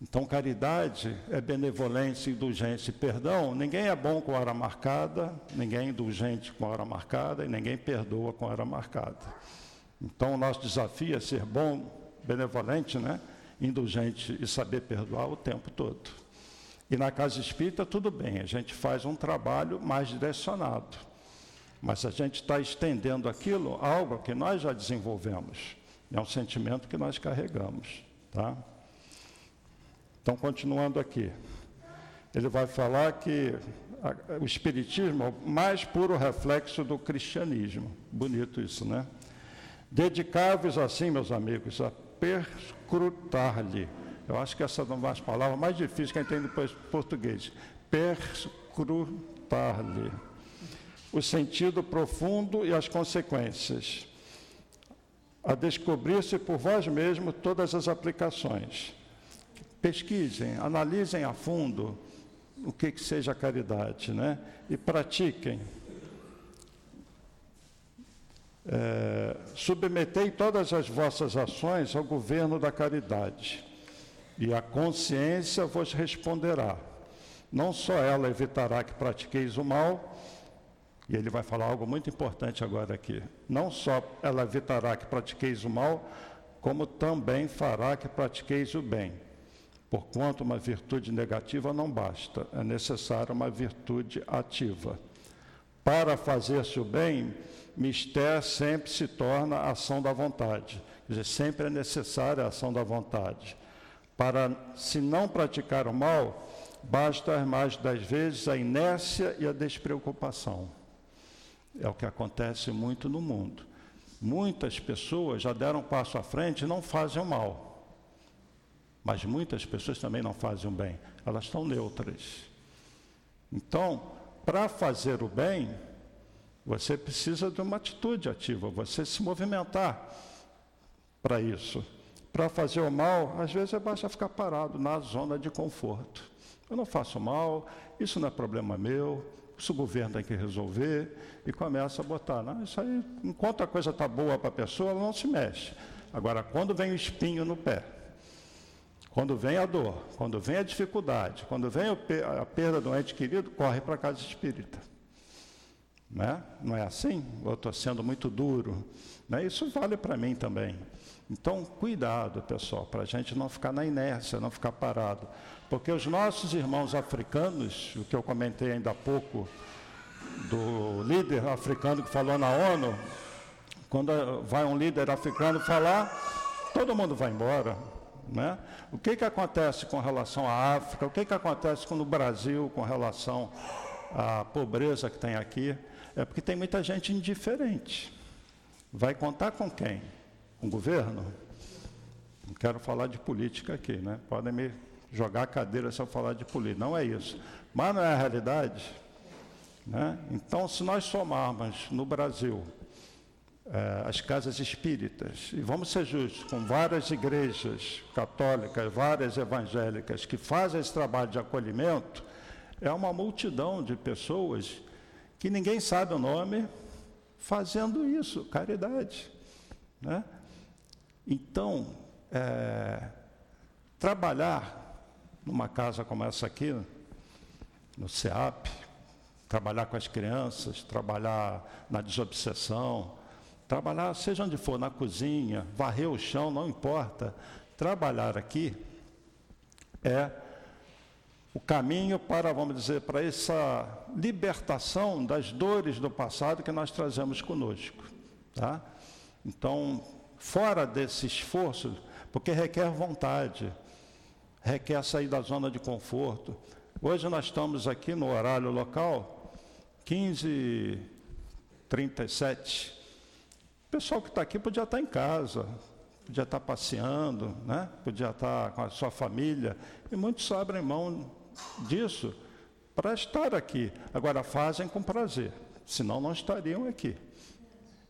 Então, caridade é benevolência, indulgência e perdão. Ninguém é bom com hora marcada, ninguém é indulgente com hora marcada e ninguém perdoa com hora marcada. Então, o nosso desafio é ser bom, benevolente, né? indulgente e saber perdoar o tempo todo. E na casa espírita, tudo bem, a gente faz um trabalho mais direcionado. Mas a gente está estendendo aquilo algo que nós já desenvolvemos. É um sentimento que nós carregamos. Tá? Então, continuando aqui. Ele vai falar que o Espiritismo é o mais puro reflexo do cristianismo. Bonito isso, né? Dedicáveis assim, meus amigos, a perscrutar-lhe. Eu acho que essa é uma das palavras mais difíceis que a gente tem depois português. Perscrutar-lhe. O sentido profundo e as consequências. A descobrir-se por vós mesmos todas as aplicações. Pesquisem, analisem a fundo o que, que seja caridade, né? E pratiquem é, submetei todas as vossas ações ao governo da caridade, e a consciência vos responderá. Não só ela evitará que pratiqueis o mal, e ele vai falar algo muito importante agora aqui. Não só ela evitará que pratiqueis o mal, como também fará que pratiqueis o bem. Porquanto uma virtude negativa não basta, é necessária uma virtude ativa. Para fazer-se o bem, mistério sempre se torna ação da vontade. Quer dizer, sempre é necessária a ação da vontade. Para, se não praticar o mal, basta mais das vezes a inércia e a despreocupação. É o que acontece muito no mundo. Muitas pessoas já deram um passo à frente e não fazem o mal. Mas muitas pessoas também não fazem o bem. Elas estão neutras. Então, para fazer o bem, você precisa de uma atitude ativa, você se movimentar para isso. Para fazer o mal, às vezes é basta ficar parado na zona de conforto. Eu não faço mal, isso não é problema meu, isso o governo tem que resolver, e começa a botar. Não, isso aí, enquanto a coisa está boa para a pessoa, ela não se mexe. Agora, quando vem o espinho no pé, quando vem a dor, quando vem a dificuldade, quando vem a perda do ente querido, corre para a casa espírita. Né? Não é assim? Eu estou sendo muito duro. Né? Isso vale para mim também. Então, cuidado, pessoal, para a gente não ficar na inércia, não ficar parado. Porque os nossos irmãos africanos, o que eu comentei ainda há pouco, do líder africano que falou na ONU, quando vai um líder africano falar, todo mundo vai embora. Né? O que, que acontece com relação à África? O que, que acontece com o Brasil com relação à pobreza que tem aqui? É porque tem muita gente indiferente. Vai contar com quem? O governo? Não quero falar de política aqui, né? Podem me jogar a cadeira se eu falar de política. Não é isso. Mas não é a realidade. Né? Então, se nós somarmos no Brasil eh, as casas espíritas, e vamos ser justos, com várias igrejas católicas, várias evangélicas que fazem esse trabalho de acolhimento, é uma multidão de pessoas que ninguém sabe o nome, fazendo isso, caridade. Né? Então, é, trabalhar numa casa como essa aqui, no CEAP, trabalhar com as crianças, trabalhar na desobsessão, trabalhar, seja onde for, na cozinha, varrer o chão, não importa. Trabalhar aqui é o caminho para, vamos dizer, para essa libertação das dores do passado que nós trazemos conosco. Tá? Então, fora desse esforço, porque requer vontade, requer sair da zona de conforto. Hoje nós estamos aqui no horário local, 15h37. O pessoal que está aqui podia estar em casa, podia estar passeando, né? podia estar com a sua família, e muitos abrem mão disso para estar aqui. Agora, fazem com prazer, senão não estariam aqui.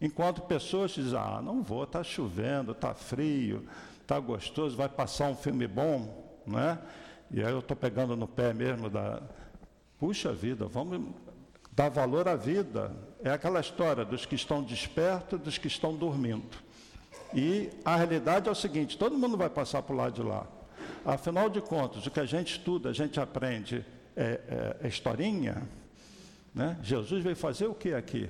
Enquanto pessoas dizem, ah, não vou, está chovendo, está frio, está gostoso, vai passar um filme bom, não é? E aí eu estou pegando no pé mesmo da. Puxa vida, vamos dar valor à vida. É aquela história dos que estão despertos, dos que estão dormindo. E a realidade é o seguinte: todo mundo vai passar para o lado de lá. afinal de contas, o que a gente estuda, a gente aprende é, é, é historinha, né? Jesus veio fazer o que aqui?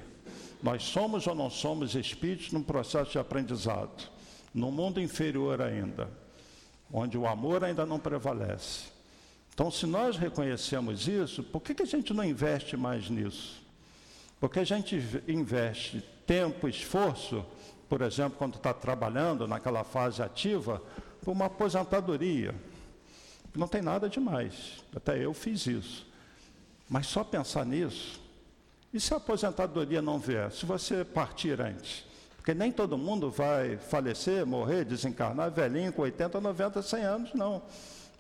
Nós somos ou não somos espíritos num processo de aprendizado, no mundo inferior ainda, onde o amor ainda não prevalece. Então, se nós reconhecemos isso, por que, que a gente não investe mais nisso? Porque a gente investe tempo, esforço, por exemplo, quando está trabalhando naquela fase ativa, por uma aposentadoria. Não tem nada demais. Até eu fiz isso. Mas só pensar nisso. E se a aposentadoria não vier? Se você partir antes? Porque nem todo mundo vai falecer, morrer, desencarnar velhinho com 80, 90, 100 anos, não.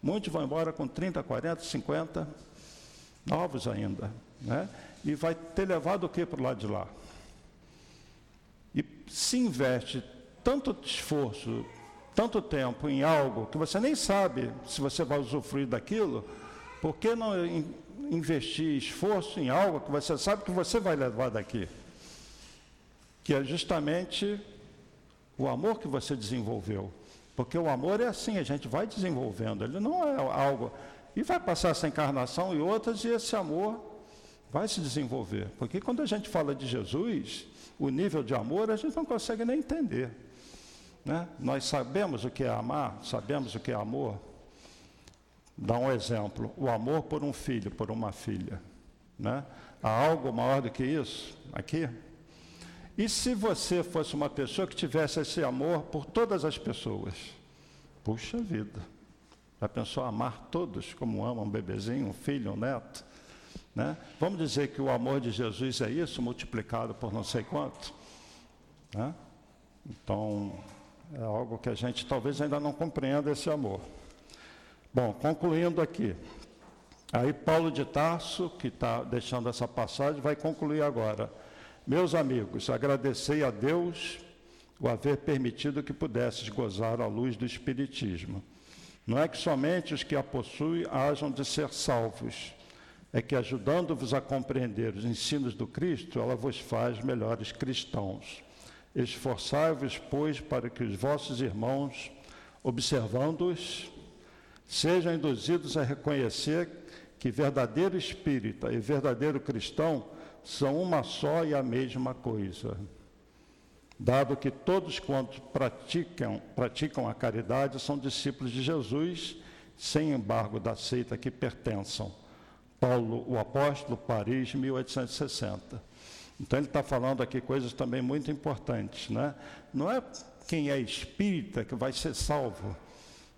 Muitos vão embora com 30, 40, 50, novos ainda. Né? E vai ter levado o que para o lado de lá? e se investe tanto esforço, tanto tempo em algo que você nem sabe se você vai usufruir daquilo, por que não investir esforço em algo que você sabe que você vai levar daqui? Que é justamente o amor que você desenvolveu. Porque o amor é assim, a gente vai desenvolvendo, ele não é algo. E vai passar essa encarnação e outras, e esse amor vai se desenvolver. Porque quando a gente fala de Jesus, o nível de amor, a gente não consegue nem entender. Né? Nós sabemos o que é amar, sabemos o que é amor. Dá um exemplo: o amor por um filho, por uma filha. Né? Há algo maior do que isso aqui? E se você fosse uma pessoa que tivesse esse amor por todas as pessoas? Puxa vida! Já pensou amar todos como ama um bebezinho, um filho, um neto? Né? Vamos dizer que o amor de Jesus é isso, multiplicado por não sei quanto? Né? Então, é algo que a gente talvez ainda não compreenda esse amor. Bom, concluindo aqui. Aí Paulo de Tarso, que está deixando essa passagem, vai concluir agora. Meus amigos, agradecei a Deus o haver permitido que pudesses gozar a luz do Espiritismo. Não é que somente os que a possuem hajam de ser salvos, é que, ajudando-vos a compreender os ensinos do Cristo, ela vos faz melhores cristãos. Esforçai-vos, pois, para que os vossos irmãos, observando-os, sejam induzidos a reconhecer que verdadeiro espírita e verdadeiro cristão são uma só e a mesma coisa. Dado que todos quantos praticam, praticam a caridade são discípulos de Jesus, sem embargo da seita que pertençam Paulo, o apóstolo, Paris, 1860. Então ele está falando aqui coisas também muito importantes, né? Não é quem é espírita que vai ser salvo.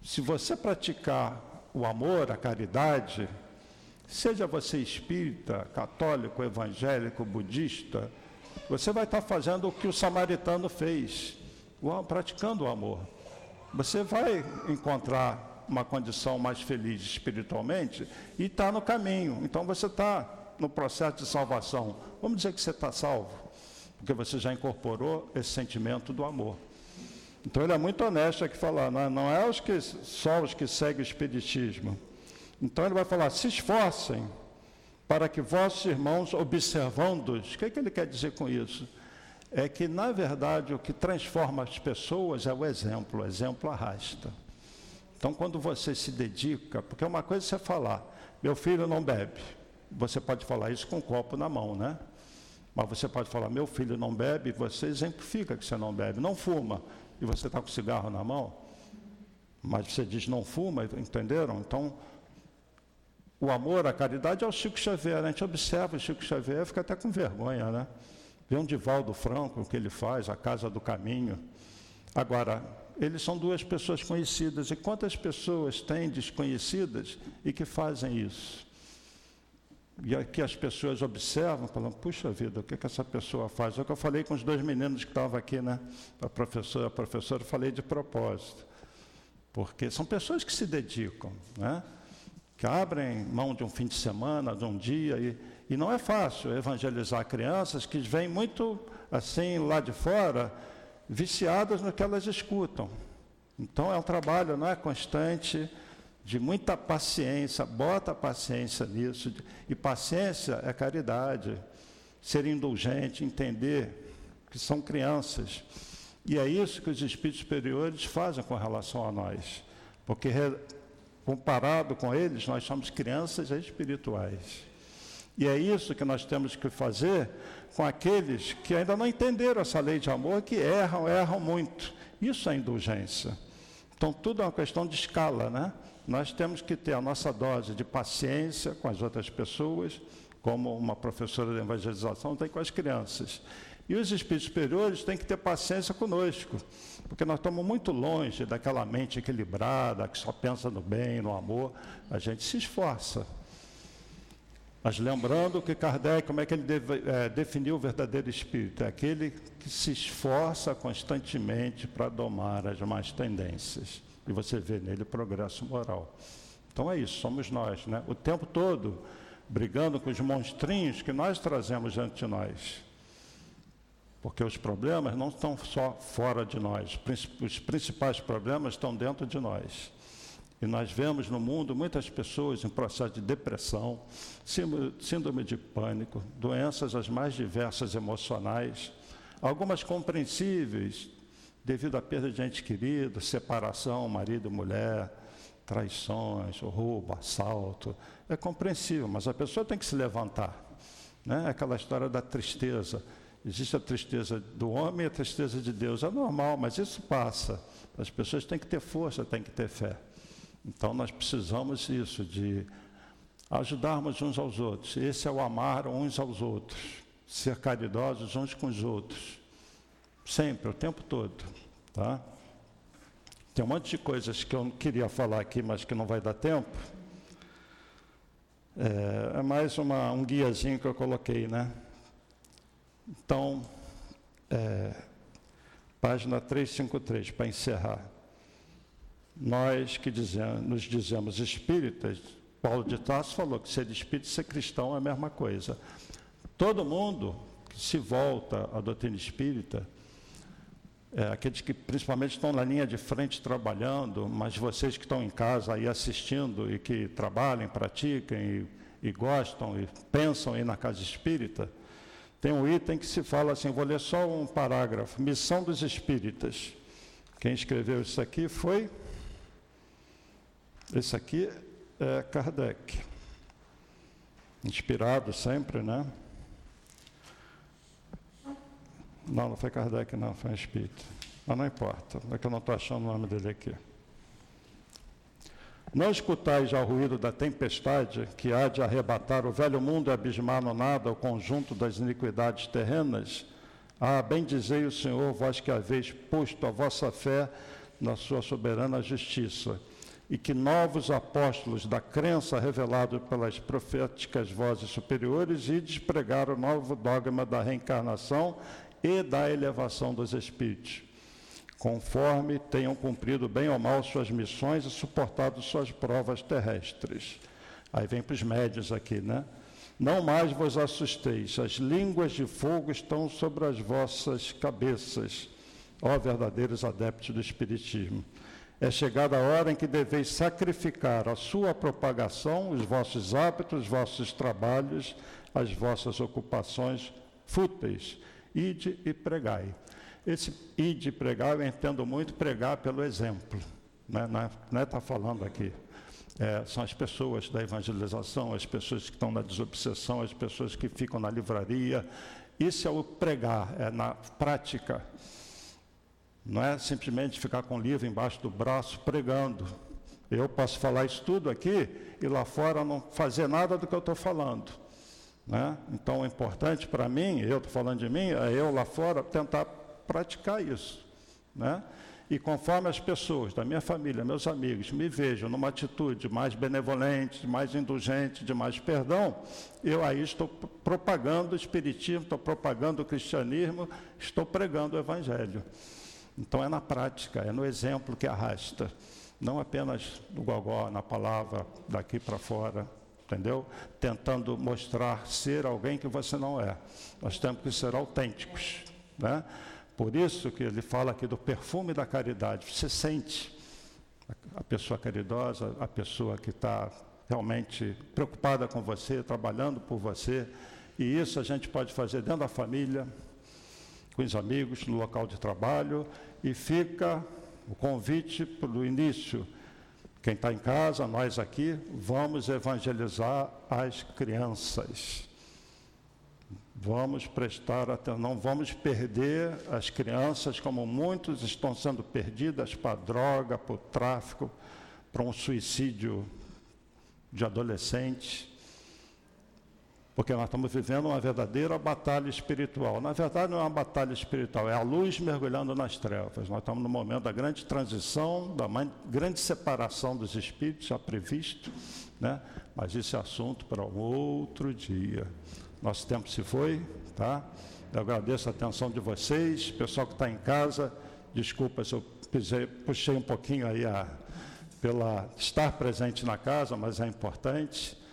Se você praticar o amor, a caridade, seja você espírita, católico, evangélico, budista, você vai estar fazendo o que o samaritano fez, praticando o amor. Você vai encontrar uma condição mais feliz espiritualmente e está no caminho. Então você está no processo de salvação. Vamos dizer que você está salvo, porque você já incorporou esse sentimento do amor. Então ele é muito honesto aqui falar, não é, não é os que, só os que seguem o Espiritismo. Então ele vai falar, se esforcem para que vossos irmãos, observando-os, o que, é que ele quer dizer com isso? É que, na verdade, o que transforma as pessoas é o exemplo, o exemplo arrasta. Então, quando você se dedica, porque é uma coisa você falar, meu filho não bebe, você pode falar isso com um copo na mão, né? Mas você pode falar, meu filho não bebe, você exemplifica que você não bebe, não fuma, e você está com cigarro na mão, mas você diz não fuma, entenderam? Então, o amor, a caridade é o Chico Xavier, a gente observa o Chico Xavier, fica até com vergonha, né? Vê um Divaldo Franco, o que ele faz, a Casa do Caminho. Agora, eles são duas pessoas conhecidas. E quantas pessoas têm desconhecidas e que fazem isso? E aqui as pessoas observam, falam, puxa vida, o que, que essa pessoa faz? É o que eu falei com os dois meninos que estavam aqui, né? A professora, a professora, falei de propósito. Porque são pessoas que se dedicam, né? Que abrem mão de um fim de semana, de um dia, e, e não é fácil evangelizar crianças que vêm muito assim lá de fora viciadas no que elas escutam. Então é um trabalho não é constante de muita paciência, bota paciência nisso, e paciência é caridade, ser indulgente, entender que são crianças. E é isso que os espíritos superiores fazem com relação a nós. Porque comparado com eles, nós somos crianças espirituais. E é isso que nós temos que fazer com aqueles que ainda não entenderam essa lei de amor, que erram, erram muito. Isso é indulgência. Então, tudo é uma questão de escala, né? Nós temos que ter a nossa dose de paciência com as outras pessoas, como uma professora de evangelização tem com as crianças. E os espíritos superiores têm que ter paciência conosco, porque nós estamos muito longe daquela mente equilibrada, que só pensa no bem, no amor. A gente se esforça. Mas lembrando que Kardec, como é que ele deve, é, definiu o verdadeiro espírito? É aquele que se esforça constantemente para domar as más tendências. E você vê nele progresso moral. Então é isso, somos nós, né? O tempo todo brigando com os monstrinhos que nós trazemos diante de nós. Porque os problemas não estão só fora de nós, os principais problemas estão dentro de nós. E nós vemos no mundo muitas pessoas em processo de depressão, síndrome de pânico, doenças as mais diversas emocionais, algumas compreensíveis devido à perda de ente querido, separação, marido, mulher, traições, roubo, assalto. É compreensível, mas a pessoa tem que se levantar. Né? Aquela história da tristeza. Existe a tristeza do homem e a tristeza de Deus. É normal, mas isso passa. As pessoas têm que ter força, têm que ter fé. Então nós precisamos isso, de ajudarmos uns aos outros. Esse é o amar uns aos outros, ser caridosos uns com os outros. Sempre, o tempo todo. Tá? Tem um monte de coisas que eu queria falar aqui, mas que não vai dar tempo. É, é mais uma, um guiazinho que eu coloquei, né? Então, é, página 353, para encerrar nós que dizemos, nos dizemos espíritas, Paulo de Tarso falou que ser espírita e ser cristão é a mesma coisa. Todo mundo que se volta à doutrina espírita, é, aqueles que principalmente estão na linha de frente trabalhando, mas vocês que estão em casa aí assistindo e que trabalham, praticam e, e gostam e pensam aí na casa espírita, tem um item que se fala assim, vou ler só um parágrafo, missão dos espíritas. Quem escreveu isso aqui foi esse aqui é Kardec. Inspirado sempre, né? Não, não foi Kardec, não, foi um espírito. Mas não importa, é que eu não estou achando o nome dele aqui. Não escutais já o ruído da tempestade que há de arrebatar o velho mundo e abismar no nada o conjunto das iniquidades terrenas? Ah, bem dizei o Senhor, vós que haveis posto a vossa fé na sua soberana justiça e que novos apóstolos da crença revelado pelas proféticas vozes superiores e despregar o novo dogma da reencarnação e da elevação dos espíritos, conforme tenham cumprido bem ou mal suas missões e suportado suas provas terrestres. Aí vem para os médios aqui, né? Não mais vos assusteis, as línguas de fogo estão sobre as vossas cabeças, ó verdadeiros adeptos do Espiritismo é chegada a hora em que deveis sacrificar a sua propagação, os vossos hábitos, os vossos trabalhos, as vossas ocupações fúteis. Ide e pregai. Esse ide e pregar, eu entendo muito pregar pelo exemplo. Né? Não é estar tá falando aqui. É, são as pessoas da evangelização, as pessoas que estão na desobsessão, as pessoas que ficam na livraria. Isso é o pregar, é na prática. Não é simplesmente ficar com o livro embaixo do braço pregando. Eu posso falar isso tudo aqui e lá fora não fazer nada do que eu estou falando. Né? Então, o importante para mim, eu estou falando de mim, é eu lá fora tentar praticar isso. Né? E conforme as pessoas da minha família, meus amigos, me vejam numa atitude mais benevolente, mais indulgente, de mais perdão, eu aí estou propagando o Espiritismo, estou propagando o cristianismo, estou pregando o Evangelho. Então é na prática, é no exemplo que arrasta, não apenas no gogó, na palavra, daqui para fora, entendeu? Tentando mostrar ser alguém que você não é. Nós temos que ser autênticos, né? Por isso que ele fala aqui do perfume da caridade. Você sente a pessoa caridosa, a pessoa que está realmente preocupada com você, trabalhando por você. E isso a gente pode fazer dentro da família, com os amigos no local de trabalho e fica o convite para o início. Quem está em casa, nós aqui, vamos evangelizar as crianças. Vamos prestar atenção, não vamos perder as crianças como muitos estão sendo perdidas para droga, para o tráfico, para um suicídio de adolescente porque nós estamos vivendo uma verdadeira batalha espiritual. Na verdade, não é uma batalha espiritual, é a luz mergulhando nas trevas. Nós estamos no momento da grande transição, da grande separação dos espíritos, já previsto, né? mas é assunto para um outro dia. Nosso tempo se foi, tá? Eu agradeço a atenção de vocês, pessoal que está em casa, desculpa se eu pisei, puxei um pouquinho aí a, pela estar presente na casa, mas é importante.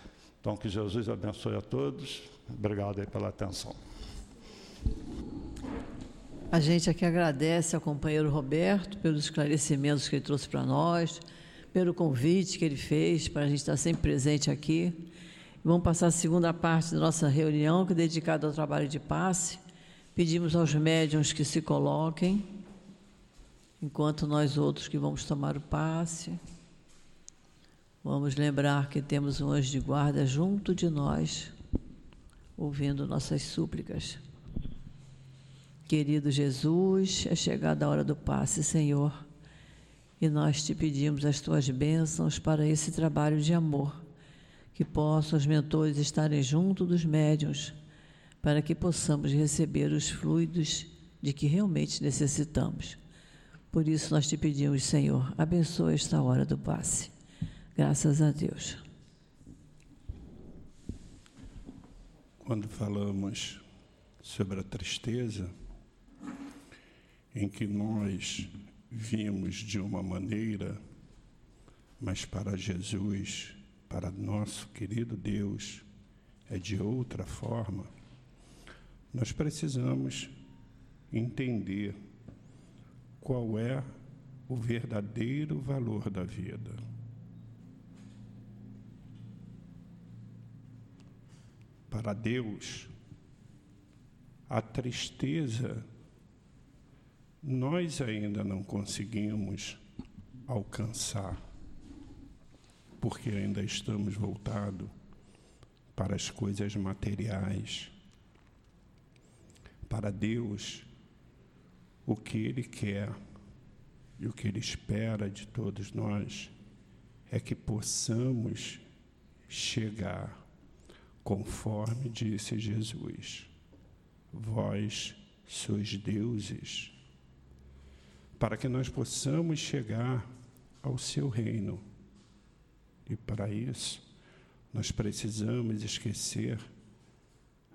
Então, que Jesus abençoe a todos. Obrigado pela atenção. A gente aqui agradece ao companheiro Roberto pelos esclarecimentos que ele trouxe para nós, pelo convite que ele fez para a gente estar sempre presente aqui. Vamos passar a segunda parte da nossa reunião, que é dedicada ao trabalho de passe. Pedimos aos médiums que se coloquem, enquanto nós outros que vamos tomar o passe. Vamos lembrar que temos um anjo de guarda junto de nós, ouvindo nossas súplicas. Querido Jesus, é chegada a hora do passe, Senhor, e nós te pedimos as tuas bênçãos para esse trabalho de amor, que possam os mentores estarem junto dos médiuns, para que possamos receber os fluidos de que realmente necessitamos. Por isso nós te pedimos, Senhor, abençoa esta hora do passe. Graças a Deus. Quando falamos sobre a tristeza, em que nós vimos de uma maneira, mas para Jesus, para nosso querido Deus, é de outra forma, nós precisamos entender qual é o verdadeiro valor da vida. Para Deus, a tristeza nós ainda não conseguimos alcançar, porque ainda estamos voltados para as coisas materiais. Para Deus, o que Ele quer e o que Ele espera de todos nós é que possamos chegar conforme disse Jesus: Vós sois deuses, para que nós possamos chegar ao seu reino. E para isso, nós precisamos esquecer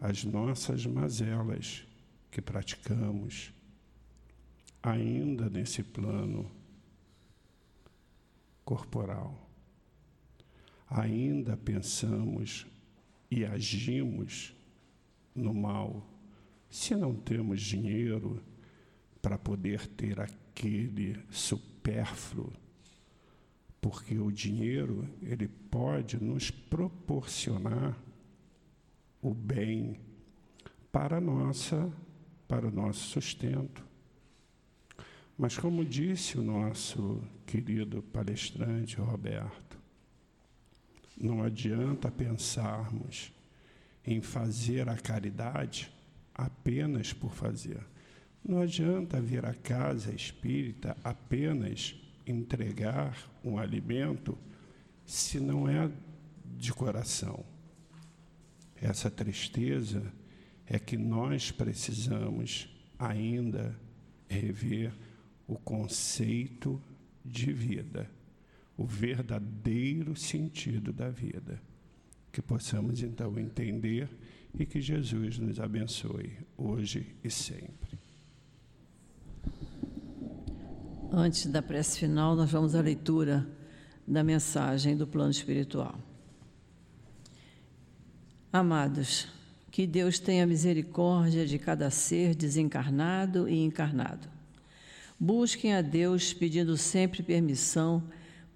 as nossas mazelas que praticamos ainda nesse plano corporal. Ainda pensamos e agimos no mal, se não temos dinheiro para poder ter aquele supérfluo, porque o dinheiro ele pode nos proporcionar o bem para nossa para o nosso sustento. Mas como disse o nosso querido palestrante Roberto, não adianta pensarmos em fazer a caridade apenas por fazer. Não adianta vir à casa espírita apenas entregar um alimento se não é de coração. Essa tristeza é que nós precisamos ainda rever o conceito de vida o verdadeiro sentido da vida. Que possamos então entender e que Jesus nos abençoe hoje e sempre. Antes da prece final, nós vamos à leitura da mensagem do plano espiritual. Amados, que Deus tenha misericórdia de cada ser desencarnado e encarnado. Busquem a Deus pedindo sempre permissão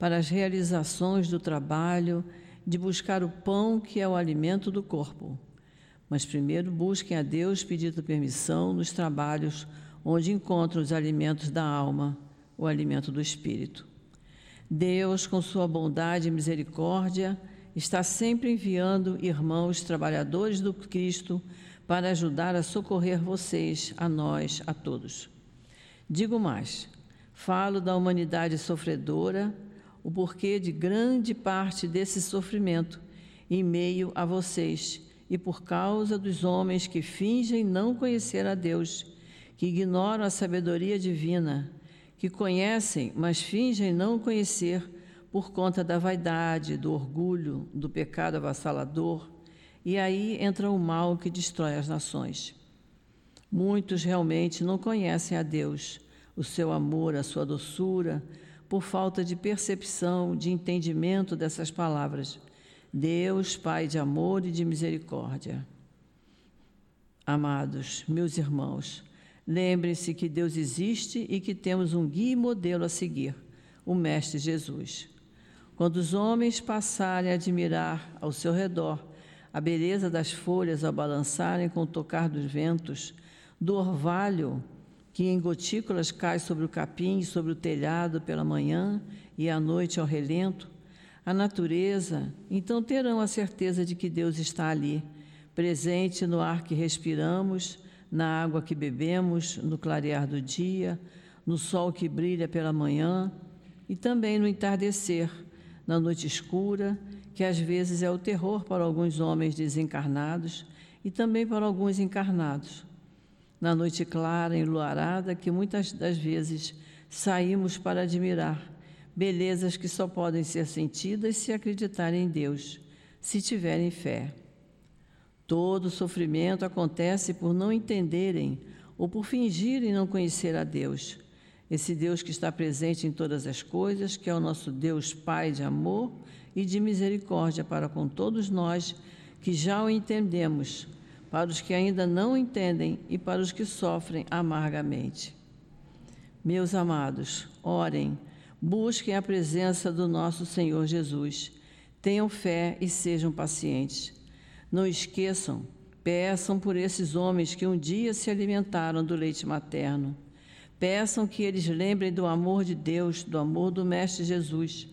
para as realizações do trabalho de buscar o pão que é o alimento do corpo. Mas primeiro busquem a Deus pedindo permissão nos trabalhos onde encontram os alimentos da alma, o alimento do espírito. Deus, com sua bondade e misericórdia, está sempre enviando irmãos trabalhadores do Cristo para ajudar a socorrer vocês, a nós, a todos. Digo mais: falo da humanidade sofredora, o porquê de grande parte desse sofrimento em meio a vocês e por causa dos homens que fingem não conhecer a Deus, que ignoram a sabedoria divina, que conhecem, mas fingem não conhecer por conta da vaidade, do orgulho, do pecado avassalador, e aí entra o mal que destrói as nações. Muitos realmente não conhecem a Deus, o seu amor, a sua doçura, por falta de percepção, de entendimento dessas palavras. Deus, Pai de amor e de misericórdia. Amados, meus irmãos, lembrem-se que Deus existe e que temos um guia e modelo a seguir, o Mestre Jesus. Quando os homens passarem a admirar ao seu redor a beleza das folhas ao balançarem com o tocar dos ventos, do orvalho que em gotículas cai sobre o capim e sobre o telhado pela manhã e à noite ao relento, a natureza, então terão a certeza de que Deus está ali, presente no ar que respiramos, na água que bebemos, no clarear do dia, no sol que brilha pela manhã e também no entardecer, na noite escura, que às vezes é o terror para alguns homens desencarnados e também para alguns encarnados. Na noite clara, enluarada, que muitas das vezes saímos para admirar belezas que só podem ser sentidas se acreditarem em Deus, se tiverem fé. Todo sofrimento acontece por não entenderem ou por fingirem não conhecer a Deus. Esse Deus que está presente em todas as coisas, que é o nosso Deus Pai de amor e de misericórdia para com todos nós que já o entendemos, para os que ainda não entendem e para os que sofrem amargamente. Meus amados, orem Busquem a presença do nosso Senhor Jesus. Tenham fé e sejam pacientes. Não esqueçam, peçam por esses homens que um dia se alimentaram do leite materno. Peçam que eles lembrem do amor de Deus, do amor do Mestre Jesus.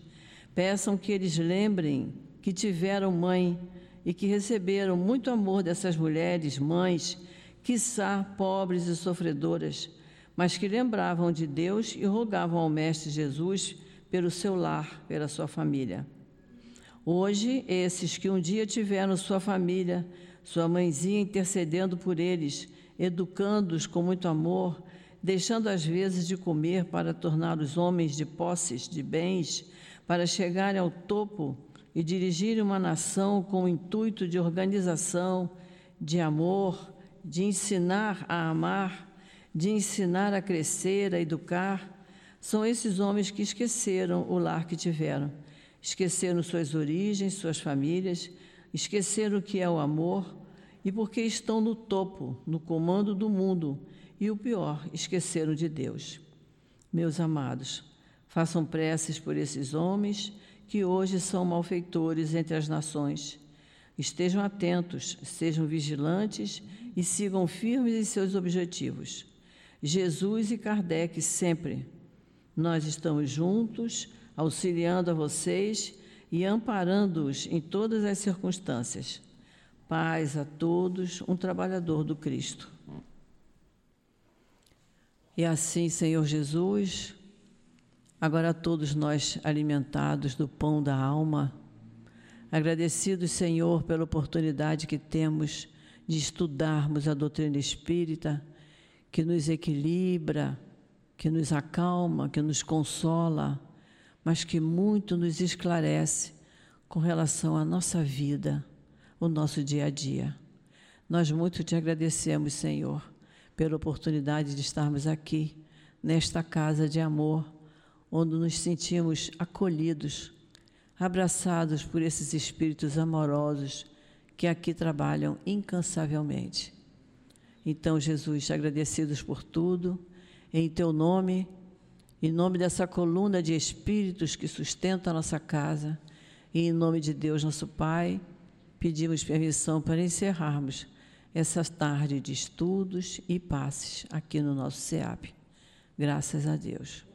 Peçam que eles lembrem que tiveram mãe e que receberam muito amor dessas mulheres, mães, quiçá pobres e sofredoras mas que lembravam de Deus e rogavam ao Mestre Jesus pelo seu lar, pela sua família. Hoje, esses que um dia tiveram sua família, sua mãezinha intercedendo por eles, educando-os com muito amor, deixando às vezes de comer para tornar os homens de posses, de bens, para chegarem ao topo e dirigirem uma nação com o intuito de organização, de amor, de ensinar a amar, de ensinar a crescer, a educar, são esses homens que esqueceram o lar que tiveram, esqueceram suas origens, suas famílias, esqueceram o que é o amor e porque estão no topo, no comando do mundo e o pior, esqueceram de Deus. Meus amados, façam preces por esses homens que hoje são malfeitores entre as nações. Estejam atentos, sejam vigilantes e sigam firmes em seus objetivos. Jesus e Kardec sempre. Nós estamos juntos, auxiliando a vocês e amparando-os em todas as circunstâncias. Paz a todos, um trabalhador do Cristo. E assim, Senhor Jesus, agora todos nós alimentados do pão da alma, agradecidos, Senhor, pela oportunidade que temos de estudarmos a doutrina espírita que nos equilibra, que nos acalma, que nos consola, mas que muito nos esclarece com relação à nossa vida, o nosso dia a dia. Nós muito te agradecemos, Senhor, pela oportunidade de estarmos aqui, nesta casa de amor, onde nos sentimos acolhidos, abraçados por esses espíritos amorosos que aqui trabalham incansavelmente. Então, Jesus, agradecidos por tudo, em teu nome, em nome dessa coluna de espíritos que sustenta a nossa casa, e em nome de Deus, nosso Pai, pedimos permissão para encerrarmos essa tarde de estudos e passes aqui no nosso SEAP. Graças a Deus.